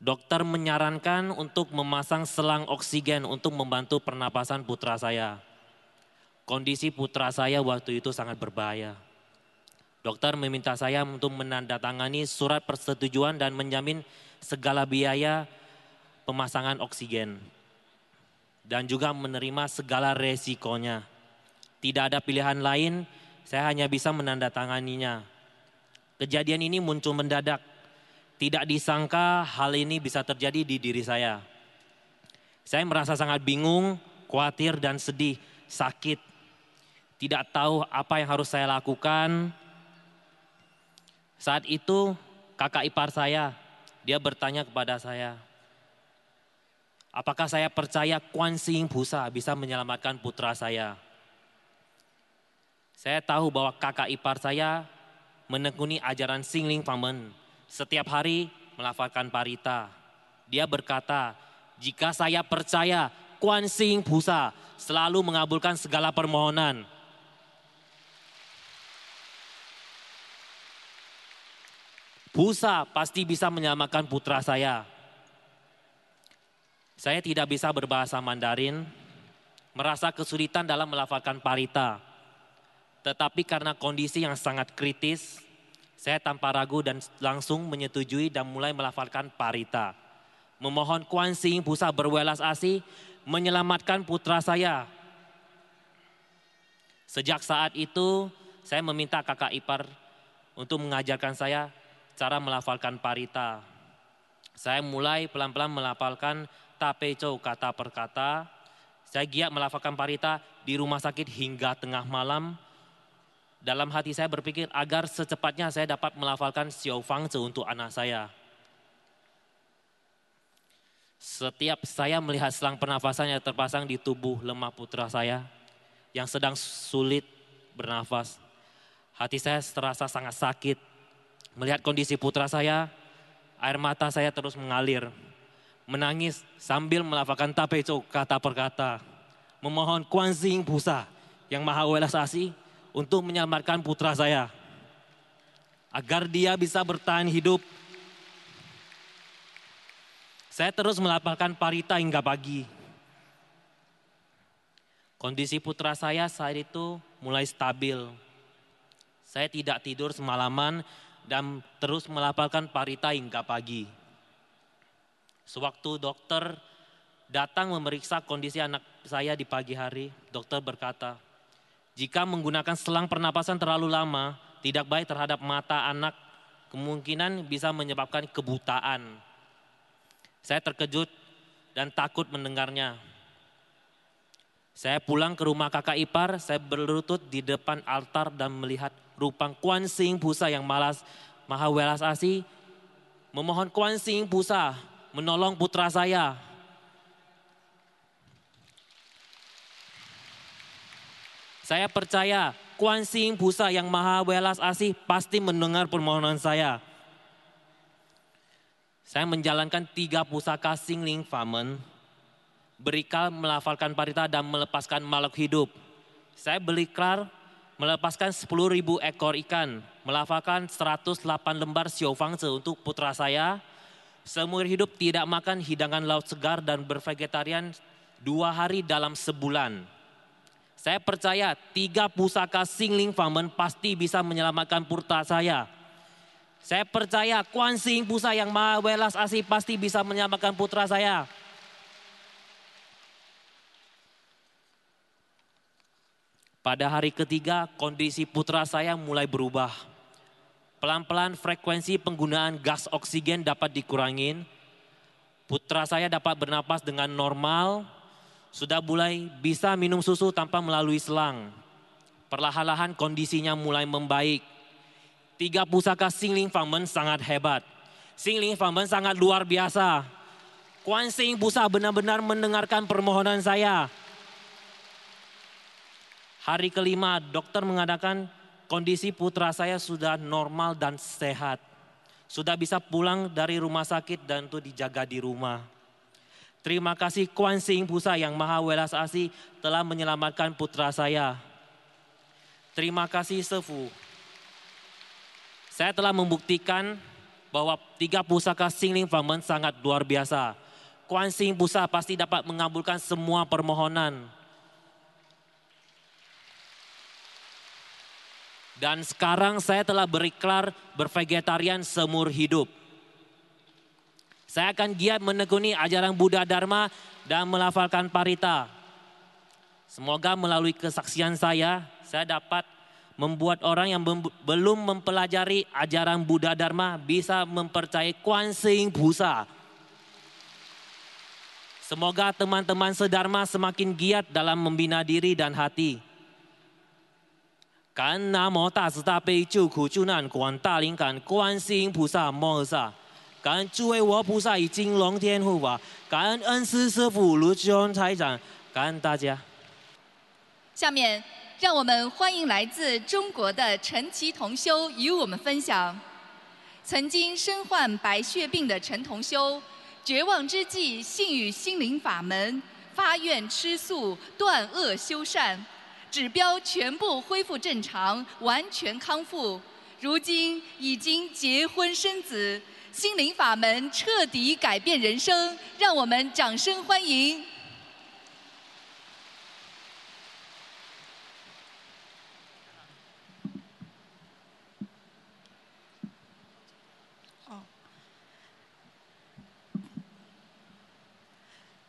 [SPEAKER 6] Dokter menyarankan untuk memasang selang oksigen untuk membantu pernapasan putra saya. Kondisi putra saya waktu itu sangat berbahaya. Dokter meminta saya untuk menandatangani surat persetujuan dan menjamin segala biaya pemasangan oksigen. Dan juga menerima segala resikonya. Tidak ada pilihan lain, saya hanya bisa menandatanganinya. Kejadian ini muncul mendadak. Tidak disangka hal ini bisa terjadi di diri saya. Saya merasa sangat bingung, khawatir dan sedih, sakit tidak tahu apa yang harus saya lakukan. Saat itu kakak ipar saya, dia bertanya kepada saya, apakah saya percaya Kuan Sing Pusa bisa menyelamatkan putra saya? Saya tahu bahwa kakak ipar saya menekuni ajaran Singling Famen. Setiap hari melafalkan parita. Dia berkata, jika saya percaya Kuan Sing Pusa selalu mengabulkan segala permohonan. Busa pasti bisa menyelamatkan putra saya. Saya tidak bisa berbahasa Mandarin, merasa kesulitan dalam melafalkan parita. Tetapi karena kondisi yang sangat kritis, saya tanpa ragu dan langsung menyetujui dan mulai melafalkan parita. Memohon Kuan Sing Busa berwelas asih menyelamatkan putra saya. Sejak saat itu, saya meminta kakak ipar untuk mengajarkan saya cara melafalkan parita. Saya mulai pelan-pelan melafalkan tapeco kata per kata. Saya giat melafalkan parita di rumah sakit hingga tengah malam. Dalam hati saya berpikir agar secepatnya saya dapat melafalkan Xiao Fang Zi untuk anak saya. Setiap saya melihat selang pernafasan yang terpasang di tubuh lemah putra saya yang sedang sulit bernafas, hati saya terasa sangat sakit. Melihat kondisi putra saya, air mata saya terus mengalir. Menangis sambil melafalkan tapeco kata per kata. Memohon Kuan Yin Pusa yang maha welas asih untuk menyelamatkan putra saya. Agar dia bisa bertahan hidup saya terus melapalkan parita hingga pagi. Kondisi putra saya saat itu mulai stabil. Saya tidak tidur semalaman dan terus melapalkan parita hingga pagi. Sewaktu dokter datang memeriksa kondisi anak saya di pagi hari, dokter berkata, jika menggunakan selang pernapasan terlalu lama, tidak baik terhadap mata anak, kemungkinan bisa menyebabkan kebutaan. Saya terkejut dan takut mendengarnya. Saya pulang ke rumah kakak ipar, saya berlutut di depan altar dan melihat rupang Kuan Sing Pusa yang malas, maha welas asih, memohon Kuan Sing Pusa menolong putra saya. Saya percaya Kuan Sing Pusa yang maha welas asih pasti mendengar permohonan saya. Saya menjalankan tiga pusaka Singling Famen, berikal melafalkan parita dan melepaskan makhluk hidup. Saya berikrar melepaskan 10.000 ekor ikan, melafalkan 108 lembar siofangse untuk putra saya. Seumur hidup tidak makan hidangan laut segar dan bervegetarian dua hari dalam sebulan. Saya percaya tiga pusaka Singling Famen pasti bisa menyelamatkan putra saya. Saya percaya Kuan Sing Pusa yang maha welas asih pasti bisa menyelamatkan putra saya. Pada hari ketiga kondisi putra saya mulai berubah. Pelan-pelan frekuensi penggunaan gas oksigen dapat dikurangin. Putra saya dapat bernapas dengan normal, sudah mulai bisa minum susu tanpa melalui selang. Perlahan-lahan kondisinya mulai membaik tiga pusaka Singling Famen sangat hebat. Singling Famen sangat luar biasa. Kuan Sing Pusa benar-benar mendengarkan permohonan saya. Hari kelima dokter mengadakan kondisi putra saya sudah normal dan sehat. Sudah bisa pulang dari rumah sakit dan itu dijaga di rumah. Terima kasih Kuan Sing Pusa yang maha welas asih telah menyelamatkan putra saya. Terima kasih Sefu saya telah membuktikan bahwa tiga pusaka Singling Famen sangat luar biasa. Kuan Sing Pusa pasti dapat mengabulkan semua permohonan. Dan sekarang saya telah berikrar bervegetarian semur hidup. Saya akan giat menekuni ajaran Buddha Dharma dan melafalkan parita. Semoga melalui kesaksian saya, saya dapat membuat orang yang belum mempelajari ajaran Buddha Dharma bisa mempercayai Kuan Sing Pusa. Semoga teman-teman sedharma semakin giat dalam membina diri dan hati. 感恩南无大慈大悲救苦救难广大灵感观世音菩萨摩诃萨感恩诸位佛菩萨以金龙天护法，感恩恩师师父卢志宏财长，感恩大家。
[SPEAKER 1] 下面让我们欢迎来自中国的陈奇同修与我们分享。曾经身患白血病的陈同修，绝望之际信与心灵法门，发愿吃素断恶修善，指标全部恢复正常，完全康复。如今已经结婚生子，心灵法门彻底改变人生，让我们掌声欢迎。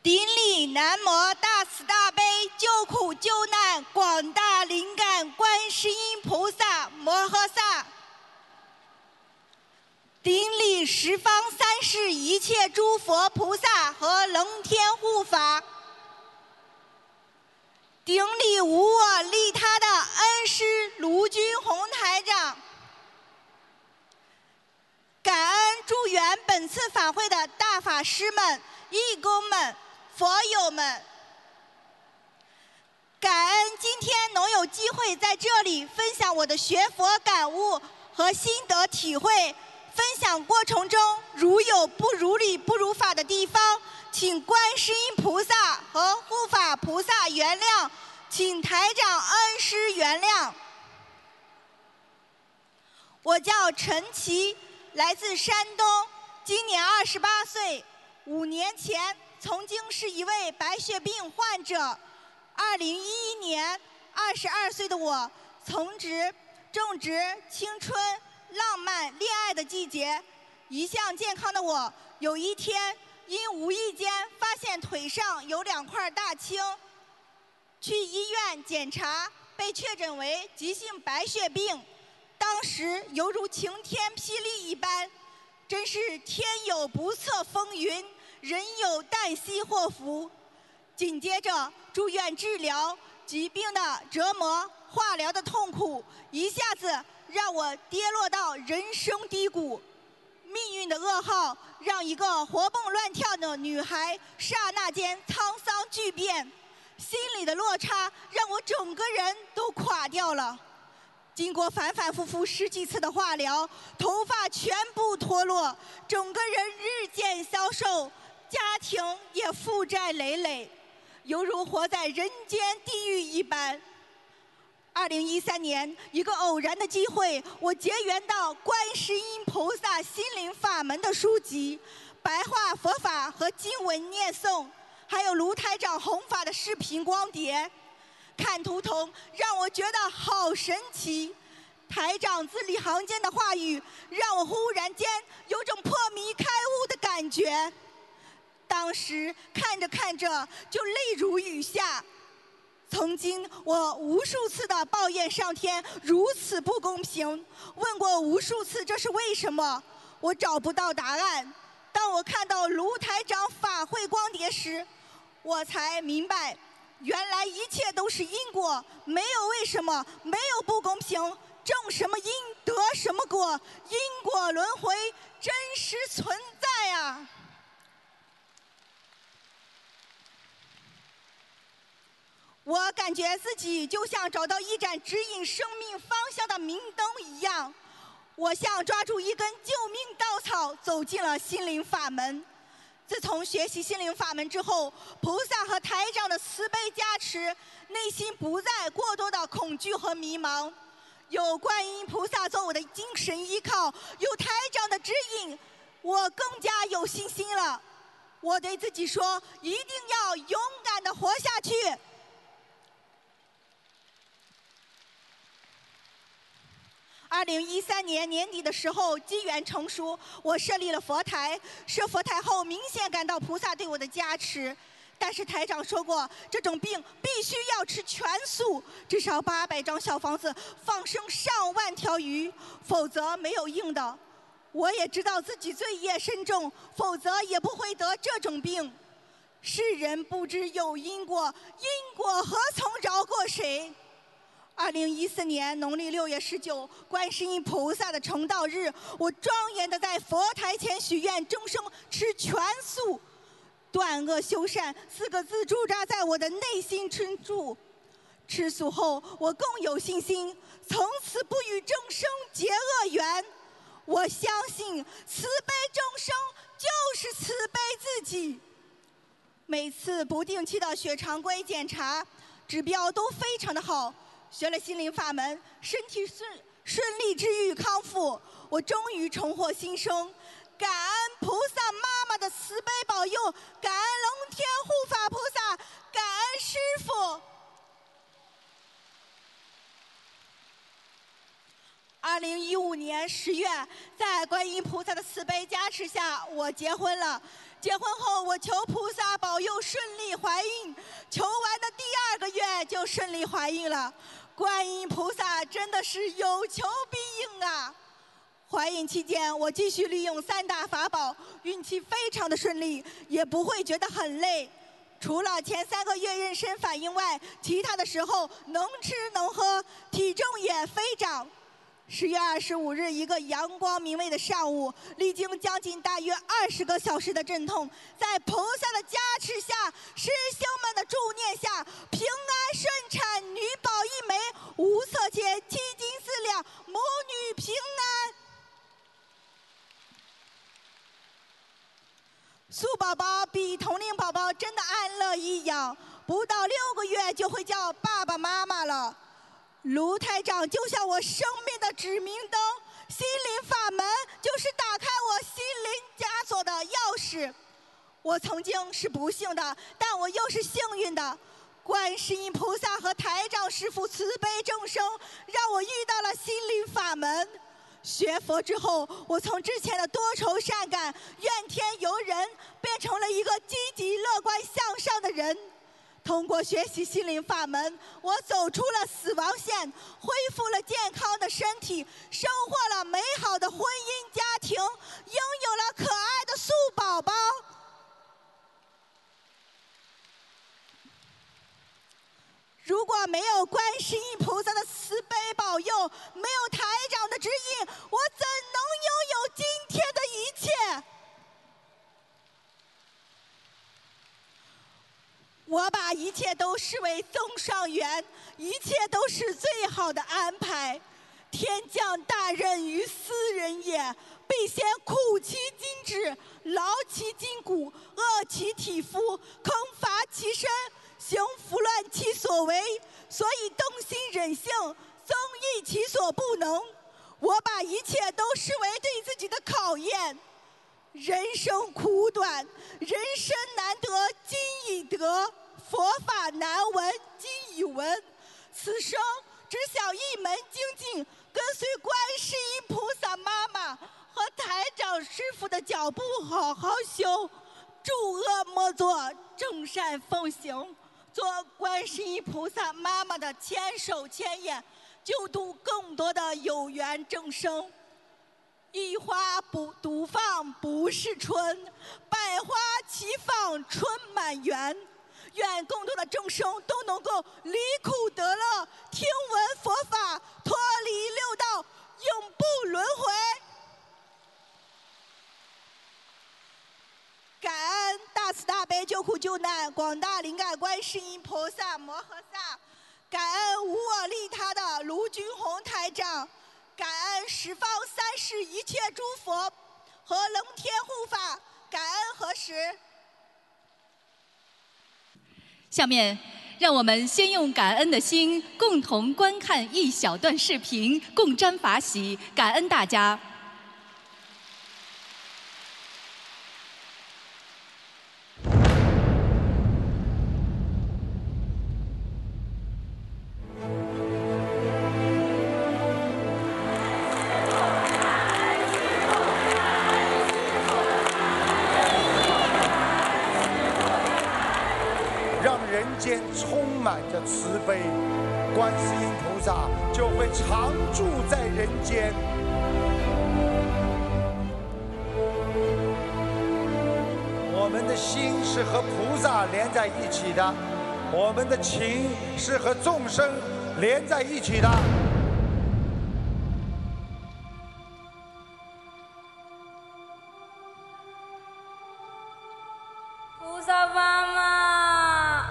[SPEAKER 7] 顶礼南无大慈大悲救苦救难顶礼十方三世一切诸佛菩萨和龙天护法，顶礼无我利他的恩师卢军宏台长。感恩祝愿本次法会的大法师们、义工们、佛友们。感恩今天能有机会在这里分享我的学佛感悟和心得体会。分享过程中如有不如理、不如法的地方，请观世音菩萨和护法菩萨原谅，请台长恩师原谅。我叫陈琦，来自山东，今年二十八岁。五年前曾经是一位白血病患者。二零一一年，二十二岁的我，曾值正值青春。浪漫恋爱的季节，一向健康的我，有一天因无意间发现腿上有两块大青，去医院检查，被确诊为急性白血病。当时犹如晴天霹雳一般，真是天有不测风云，人有旦夕祸福。紧接着住院治疗，疾病的折磨，化疗的痛苦，一下子。让我跌落到人生低谷，命运的噩耗让一个活蹦乱跳的女孩刹那间沧桑巨变，心里的落差让我整个人都垮掉了。经过反反复复十几次的化疗，头发全部脱落，整个人日渐消瘦，家庭也负债累累，犹如活在人间地狱一般。二零一三年，一个偶然的机会，我结缘到观世音菩萨心灵法门的书籍，白话佛法和经文念诵，还有卢台长弘法的视频光碟，看图腾让我觉得好神奇。台长字里行间的话语，让我忽然间有种破迷开悟的感觉。当时看着看着就泪如雨下。曾经，我无数次的抱怨上天如此不公平，问过无数次这是为什么，我找不到答案。当我看到卢台长法会光碟时，我才明白，原来一切都是因果，没有为什么，没有不公平，种什么因得什么果，因果轮回真实存在啊！我感觉自己就像找到一盏指引生命方向的明灯一样，我像抓住一根救命稻草，走进了心灵法门。自从学习心灵法门之后，菩萨和台长的慈悲加持，内心不再过多的恐惧和迷茫。有观音菩萨做我的精神依靠，有台长的指引，我更加有信心了。我对自己说，一定要勇敢的活下去。二零一三年年底的时候，机缘成熟，我设立了佛台。设佛台后，明显感到菩萨对我的加持。但是台长说过，这种病必须要吃全素，至少八百张小房子，放生上万条鱼，否则没有用的。我也知道自己罪业深重，否则也不会得这种病。世人不知有因果，因果何曾饶过谁？二零一四年农历六月十九，观世音菩萨的成道日，我庄严的在佛台前许愿，终生吃全素，断恶修善四个字驻扎在我的内心深处。吃素后，我更有信心，从此不与众生结恶缘。我相信慈悲众生就是慈悲自己。每次不定期的血常规检查，指标都非常的好。学了心灵法门，身体顺顺利治愈康复，我终于重获新生。感恩菩萨妈妈的慈悲保佑，感恩龙天护法菩萨，感恩师傅。二零一五年十月，在观音菩萨的慈悲加持下，我结婚了。结婚后，我求菩萨保佑顺利怀孕，求完的第二个月就顺利怀孕了。观音菩萨真的是有求必应啊！怀孕期间，我继续利用三大法宝，孕期非常的顺利，也不会觉得很累。除了前三个月妊娠反应外，其他的时候能吃能喝，体重也飞涨。十月二十五日，一个阳光明媚的上午，历经将近大约二十个小时的阵痛，在菩萨的加持下，师兄们的助念下，平安顺产，女宝一枚，无色界七斤四两，母女平安。素宝宝比同龄宝宝真的安乐易养，不到六个月就会叫爸爸妈妈了。卢台长就像我生命的指明灯，心灵法门就是打开我心灵枷锁的钥匙。我曾经是不幸的，但我又是幸运的。观世音菩萨和台长师父慈悲众生，让我遇到了心灵法门。学佛之后，我从之前的多愁善感、怨天尤人，变成了一个积极乐观向上的人。通过学习心灵法门，我走出了死亡线，恢复了健康的身体，收获了美好的婚姻家庭，拥有了可爱的素宝宝。如果没有观世音菩萨的慈悲保佑，没有台长的指引，我怎能拥有今天的一切？我把一切都视为增上缘，一切都是最好的安排。天降大任于斯人也，必先苦其心志，劳其筋骨，饿其体肤，坑乏其身，行拂乱其所为，所以动心忍性，增益其所不能。我把一切都视为对。人生苦短，人生难得今已得，佛法难闻今已闻。此生只想一门精进，跟随观世音菩萨妈妈和台长师傅的脚步好好修，诸恶莫作，众善奉行，做观世音菩萨妈妈的千手千眼，救度更多的有缘众生。一花不独放不是春，百花齐放春满园。愿更多的众生都能够离苦得乐，听闻佛法，脱离六道，永不轮回。感恩大慈大悲救苦救难广大灵感观世音菩萨摩诃萨，感恩无我利他的卢军宏台长。感恩十方三世一切诸佛和龙天护法，感恩何时？
[SPEAKER 1] 下面，让我们先用感恩的心，共同观看一小段视频，共沾法喜，感恩大家。
[SPEAKER 8] 在一起的，我们的情是和众生连在一起的。
[SPEAKER 9] 菩萨妈妈，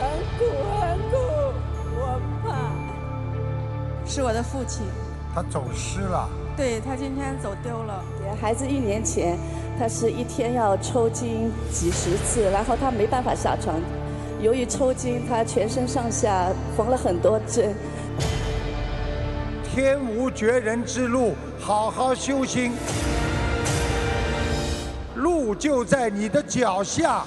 [SPEAKER 10] 很苦很苦，我怕。是我的父亲，
[SPEAKER 8] 他走失了。
[SPEAKER 10] 对他今天走丢了。
[SPEAKER 11] 孩子一年前，他是一天要抽筋几十次，然后他没办法下床。由于抽筋，他全身上下缝了很多针。
[SPEAKER 8] 天无绝人之路，好好修心，路就在你的脚下。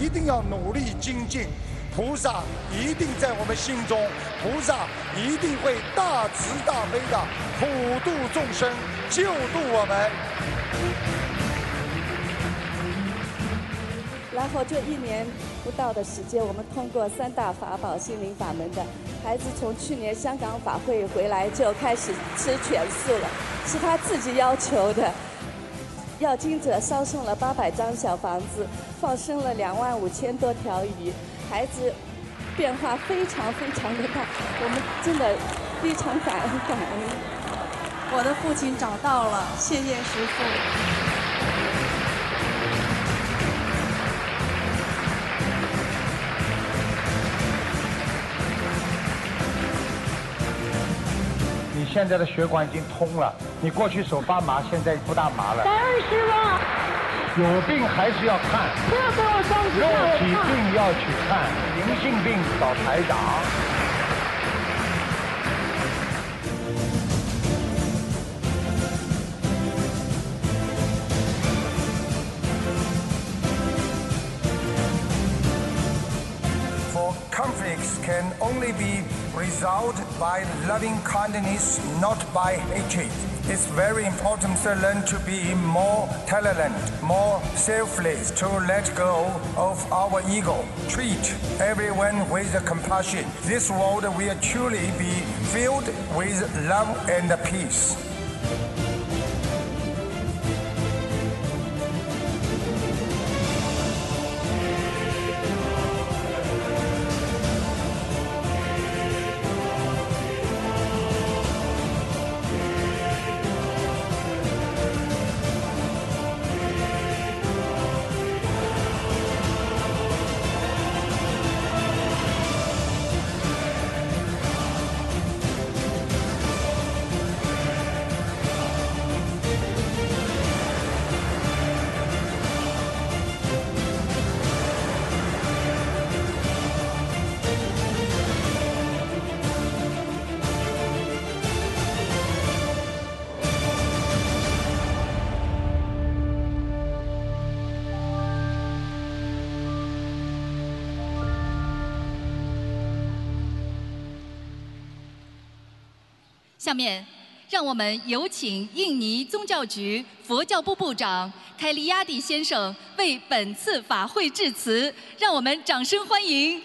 [SPEAKER 8] 一定要努力精进，菩萨一定在我们心中，菩萨一定会大慈大悲的普度众生，救度我们。
[SPEAKER 11] 然后就一年不到的时间，我们通过三大法宝心灵法门的孩子，从去年香港法会回来就开始吃全素了，是他自己要求的。要经者烧送了八百张小房子，放生了两万五千多条鱼，孩子变化非常非常的大，我们真的非常感恩感恩。
[SPEAKER 12] 我的父亲找到了，谢谢师傅。
[SPEAKER 8] 现在的血管已经通了，你过去手发麻，现在不大麻了。
[SPEAKER 13] 感恩师傅。
[SPEAKER 8] 有病还是要看，
[SPEAKER 13] 不要给我伤心。
[SPEAKER 8] 肉体病要去看，银性病找台长。Can only be resolved by loving kindness, not by hatred. It's very important to learn to be more tolerant, more selfless, to let go of our ego. Treat everyone with compassion. This world will truly be filled with love and peace.
[SPEAKER 1] 下面，让我们有请印尼宗教局佛教部部长凯利亚蒂先生为本次法会致辞，让我们掌声欢迎。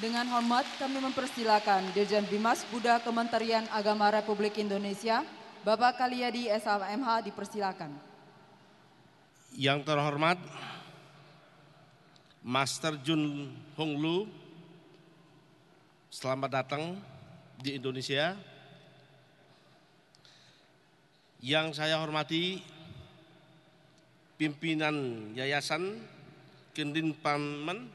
[SPEAKER 14] Dengan hormat kami mempersilakan Dirjen Bimas Buddha Kementerian Agama Republik Indonesia, Bapak Kaliadi SAMH dipersilakan.
[SPEAKER 15] Yang terhormat Master Jun Hong Lu, selamat datang di Indonesia. Yang saya hormati pimpinan Yayasan Kendin Pamen,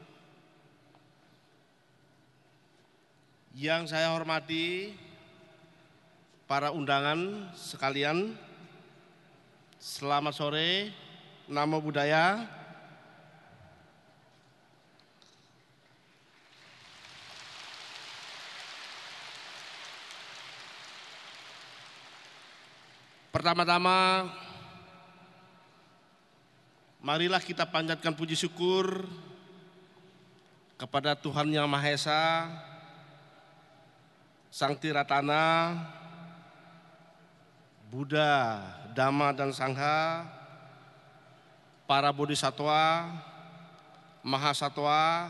[SPEAKER 15] yang saya hormati para undangan sekalian, selamat sore, nama budaya, Pertama-tama, marilah kita panjatkan puji syukur kepada Tuhan Yang Maha Esa, Sang Tiratana, Buddha, Dhamma dan Sangha, para bodhisatwa, mahasatwa,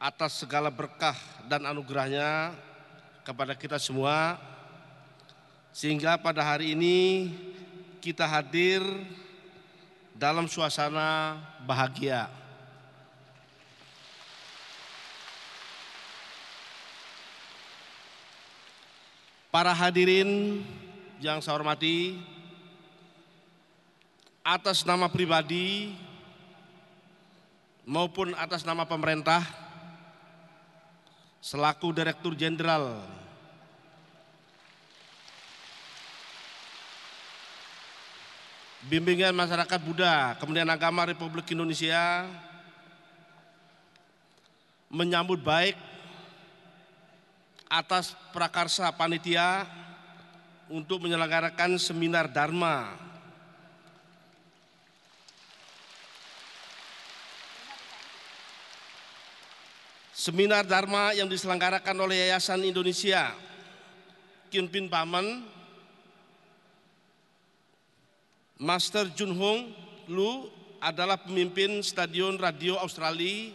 [SPEAKER 15] atas segala berkah dan anugerahnya kepada kita semua sehingga pada hari ini kita hadir dalam suasana bahagia. Para hadirin yang saya hormati, atas nama pribadi maupun atas nama pemerintah, selaku Direktur Jenderal Bimbingan Masyarakat Buddha, Kementerian Agama Republik Indonesia menyambut baik atas prakarsa panitia untuk menyelenggarakan seminar Dharma. Seminar Dharma yang diselenggarakan oleh Yayasan Indonesia Kimpin Paman Master Jun Hong Lu adalah pemimpin Stadion Radio Australia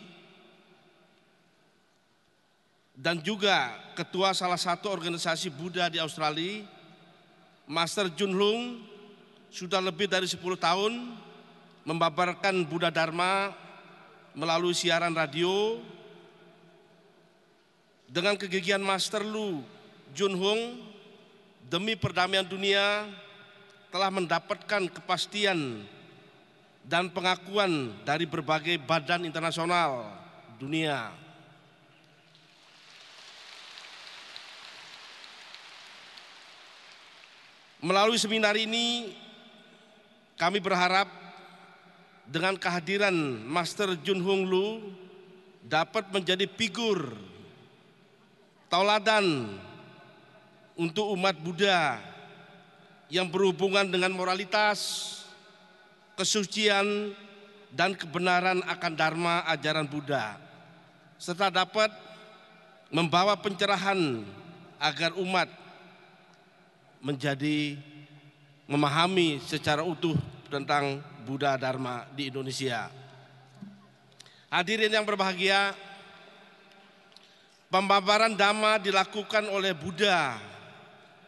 [SPEAKER 15] dan juga ketua salah satu organisasi Buddha di Australia. Master Jun Hong sudah lebih dari 10 tahun membabarkan Buddha Dharma melalui siaran radio dengan kegigihan Master Lu Jun Hong demi perdamaian dunia telah mendapatkan kepastian dan pengakuan dari berbagai badan internasional dunia. Melalui seminar ini kami berharap dengan kehadiran Master Jun Hong Lu dapat menjadi figur tauladan untuk umat Buddha yang berhubungan dengan moralitas, kesucian, dan kebenaran akan Dharma ajaran Buddha, serta dapat membawa pencerahan agar umat menjadi memahami secara utuh tentang Buddha Dharma di Indonesia. Hadirin yang berbahagia, pembabaran Dhamma dilakukan oleh Buddha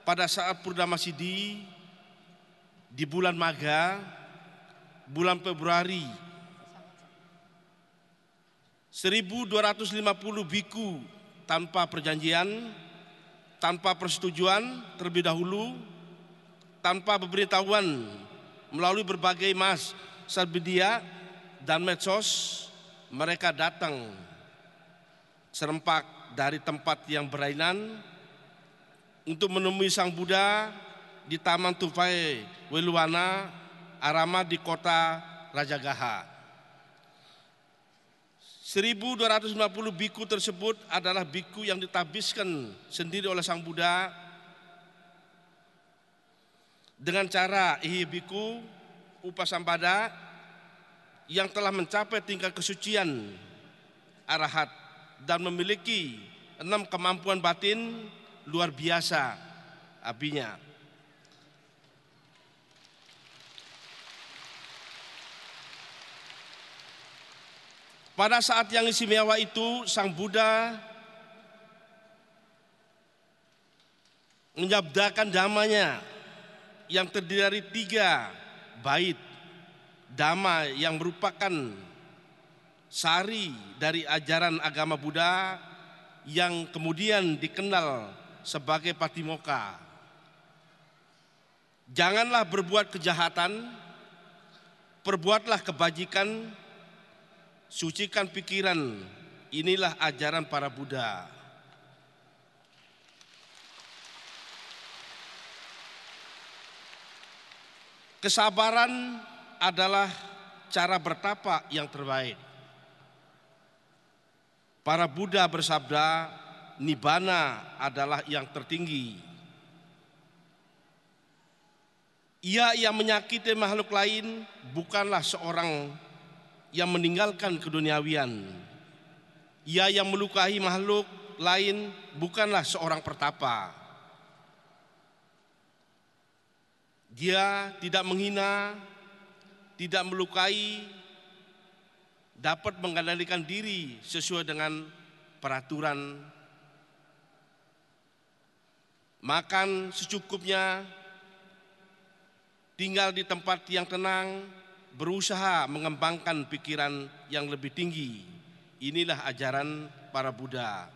[SPEAKER 15] pada saat Purnama Sidi di bulan Maga, bulan Februari 1250 biku tanpa perjanjian tanpa persetujuan terlebih dahulu, tanpa pemberitahuan melalui berbagai mas serbidia dan medsos, mereka datang serempak dari tempat yang berlainan untuk menemui Sang Buddha di Taman Tufai Weluana, Arama di kota Rajagaha. 1250 biku tersebut adalah biku yang ditabiskan sendiri oleh Sang Buddha dengan cara ihi biku upasampada yang telah mencapai tingkat kesucian arahat dan memiliki enam kemampuan batin luar biasa abinya. Pada saat yang istimewa itu, Sang Buddha menyabdakan damanya yang terdiri dari tiga bait dhamma yang merupakan sari dari ajaran agama Buddha yang kemudian dikenal sebagai Patimoka. Janganlah berbuat kejahatan, perbuatlah kebajikan, sucikan pikiran. Inilah ajaran para Buddha. Kesabaran adalah cara bertapa yang terbaik. Para Buddha bersabda, Nibbana adalah yang tertinggi. Ia yang menyakiti makhluk lain bukanlah seorang yang meninggalkan keduniawian. Ia yang melukai makhluk lain bukanlah seorang pertapa. Dia tidak menghina, tidak melukai, dapat mengendalikan diri sesuai dengan peraturan. Makan secukupnya, tinggal di tempat yang tenang, berusaha mengembangkan pikiran yang lebih tinggi. Inilah ajaran para Buddha.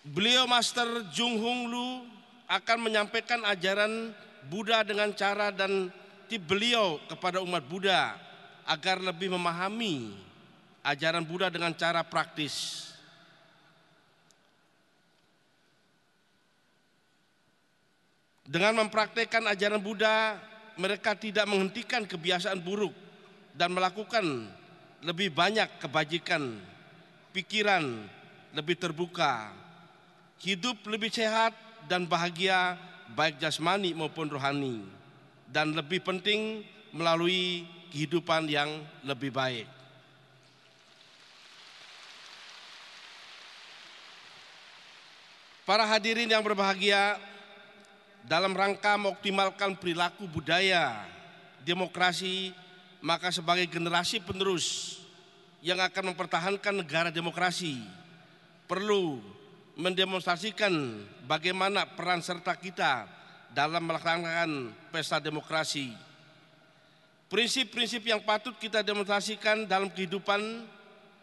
[SPEAKER 15] Beliau Master Jung Hung Lu akan menyampaikan ajaran Buddha dengan cara dan tip beliau kepada umat Buddha agar lebih memahami ajaran Buddha dengan cara praktis. Dengan mempraktekkan ajaran Buddha, mereka tidak menghentikan kebiasaan buruk dan melakukan lebih banyak kebajikan, pikiran lebih terbuka, hidup lebih sehat dan bahagia baik jasmani maupun rohani. dan lebih penting melalui kehidupan yang lebih baik. Para hadirin yang berbahagia, dalam rangka mengoptimalkan perilaku budaya demokrasi, maka sebagai generasi penerus yang akan mempertahankan negara demokrasi, perlu mendemonstrasikan bagaimana peran serta kita dalam melaksanakan pesta demokrasi. Prinsip-prinsip yang patut kita demonstrasikan dalam kehidupan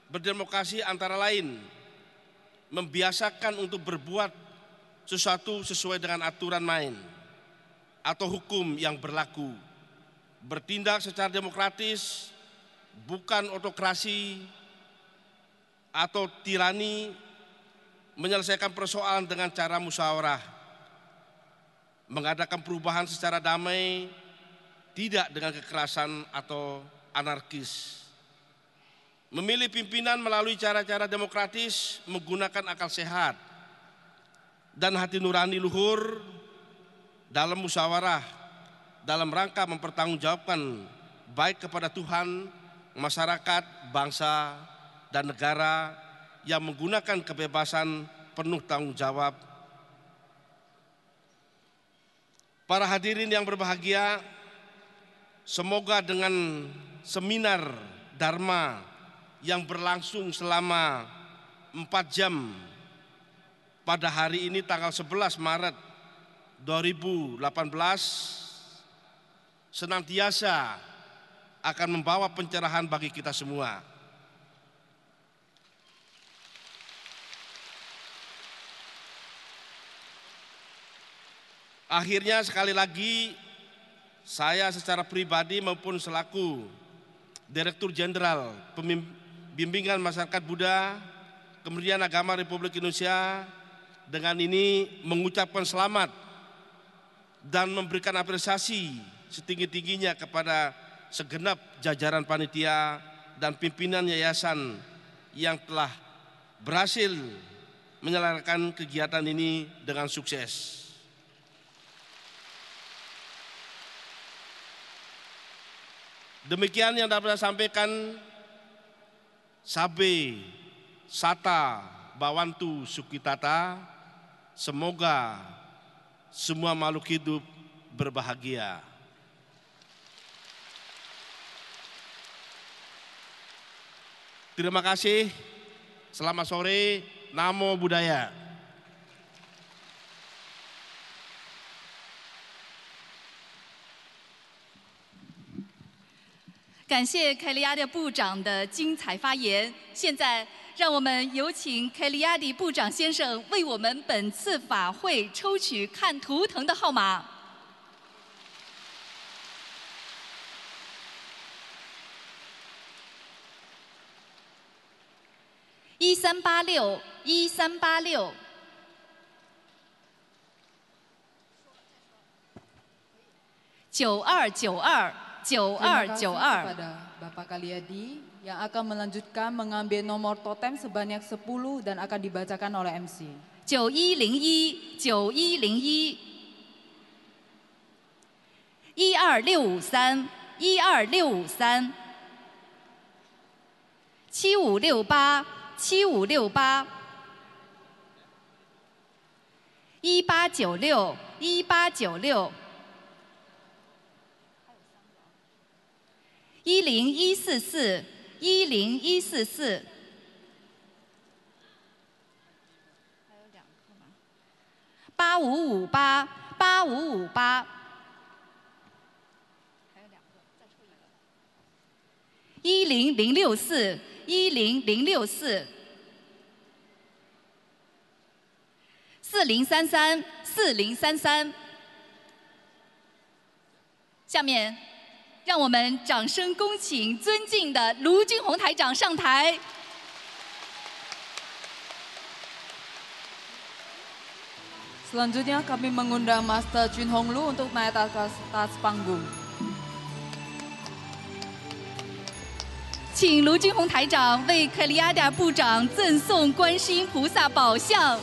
[SPEAKER 15] berdemokrasi antara lain membiasakan untuk berbuat sesuatu sesuai dengan aturan main atau hukum yang berlaku. Bertindak secara demokratis, bukan otokrasi atau tirani, menyelesaikan persoalan dengan cara musyawarah, mengadakan perubahan secara damai, tidak dengan kekerasan atau anarkis. Memilih pimpinan melalui cara-cara demokratis menggunakan akal sehat dan hati nurani luhur dalam musyawarah dalam rangka mempertanggungjawabkan baik kepada Tuhan, masyarakat, bangsa, dan negara yang menggunakan kebebasan penuh tanggung jawab. Para hadirin yang berbahagia, semoga dengan seminar Dharma yang berlangsung selama empat jam pada hari ini tanggal 11 Maret 2018 senantiasa akan membawa pencerahan bagi kita semua. Akhirnya sekali lagi saya secara pribadi maupun selaku Direktur Jenderal bimbingan masyarakat Buddha, Kementerian Agama Republik Indonesia dengan ini mengucapkan selamat dan memberikan apresiasi setinggi-tingginya kepada segenap jajaran panitia dan pimpinan yayasan yang telah berhasil menyelenggarakan kegiatan ini dengan sukses. Demikian yang dapat saya sampaikan Sabe, Sata, Bawantu, Sukitata, semoga semua makhluk hidup berbahagia. Terima kasih. Selamat sore. Namo Buddhaya.
[SPEAKER 1] 感谢凯利亚的部长的精彩发言。现在， 让我们有请凯利亚迪部长先生为我们本次法会抽取看图腾的号码。一三八六一三八六，九二九二
[SPEAKER 14] 九二九二。Bapak Kaliadi yang akan melanjutkan mengambil nomor totem sebanyak 10 dan akan dibacakan oleh MC.
[SPEAKER 1] 9101 9101 12653 12653 7568 7568 1896 1896一零一四四一零一四四，八五五八八五五八，一零零六四一零零六四，四零三三四零三三，下面。让我们掌声恭请尊敬的卢军宏台长上台。
[SPEAKER 14] Selanjutnya kami mengundang Master Jun Hong Lu untuk naik atas, atas panggung.
[SPEAKER 1] 请卢军宏台长为克里亚达部长赠送观世音菩萨宝像。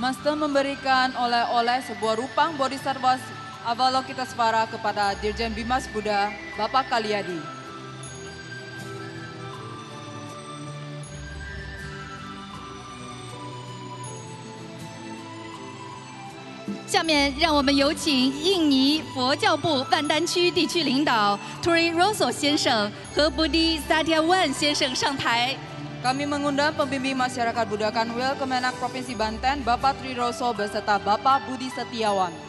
[SPEAKER 14] Master memberikan oleh-oleh sebuah rupang bodhisattva Avalok kita separa kepada Dirjen Bimas Buddha, Bapak Kaliadi. Kami mengundang pembimbing masyarakat Buddha Kanwil Kemenak Provinsi Banten, Bapak Triroso beserta Bapak Budi Setiawan.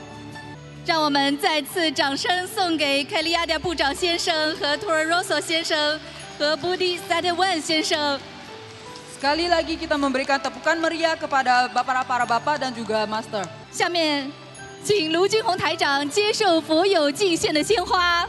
[SPEAKER 1] 让我们再次掌声送给凯利亚的部长先生和 Turi Rosso 先生和 Budi Satyawan 先生。
[SPEAKER 14] Sekali lagi kita memberikan tepukan meriah kepada bapak para bapak dan juga master.
[SPEAKER 1] 下面，请卢军宏台长接受佛友敬献的鲜花。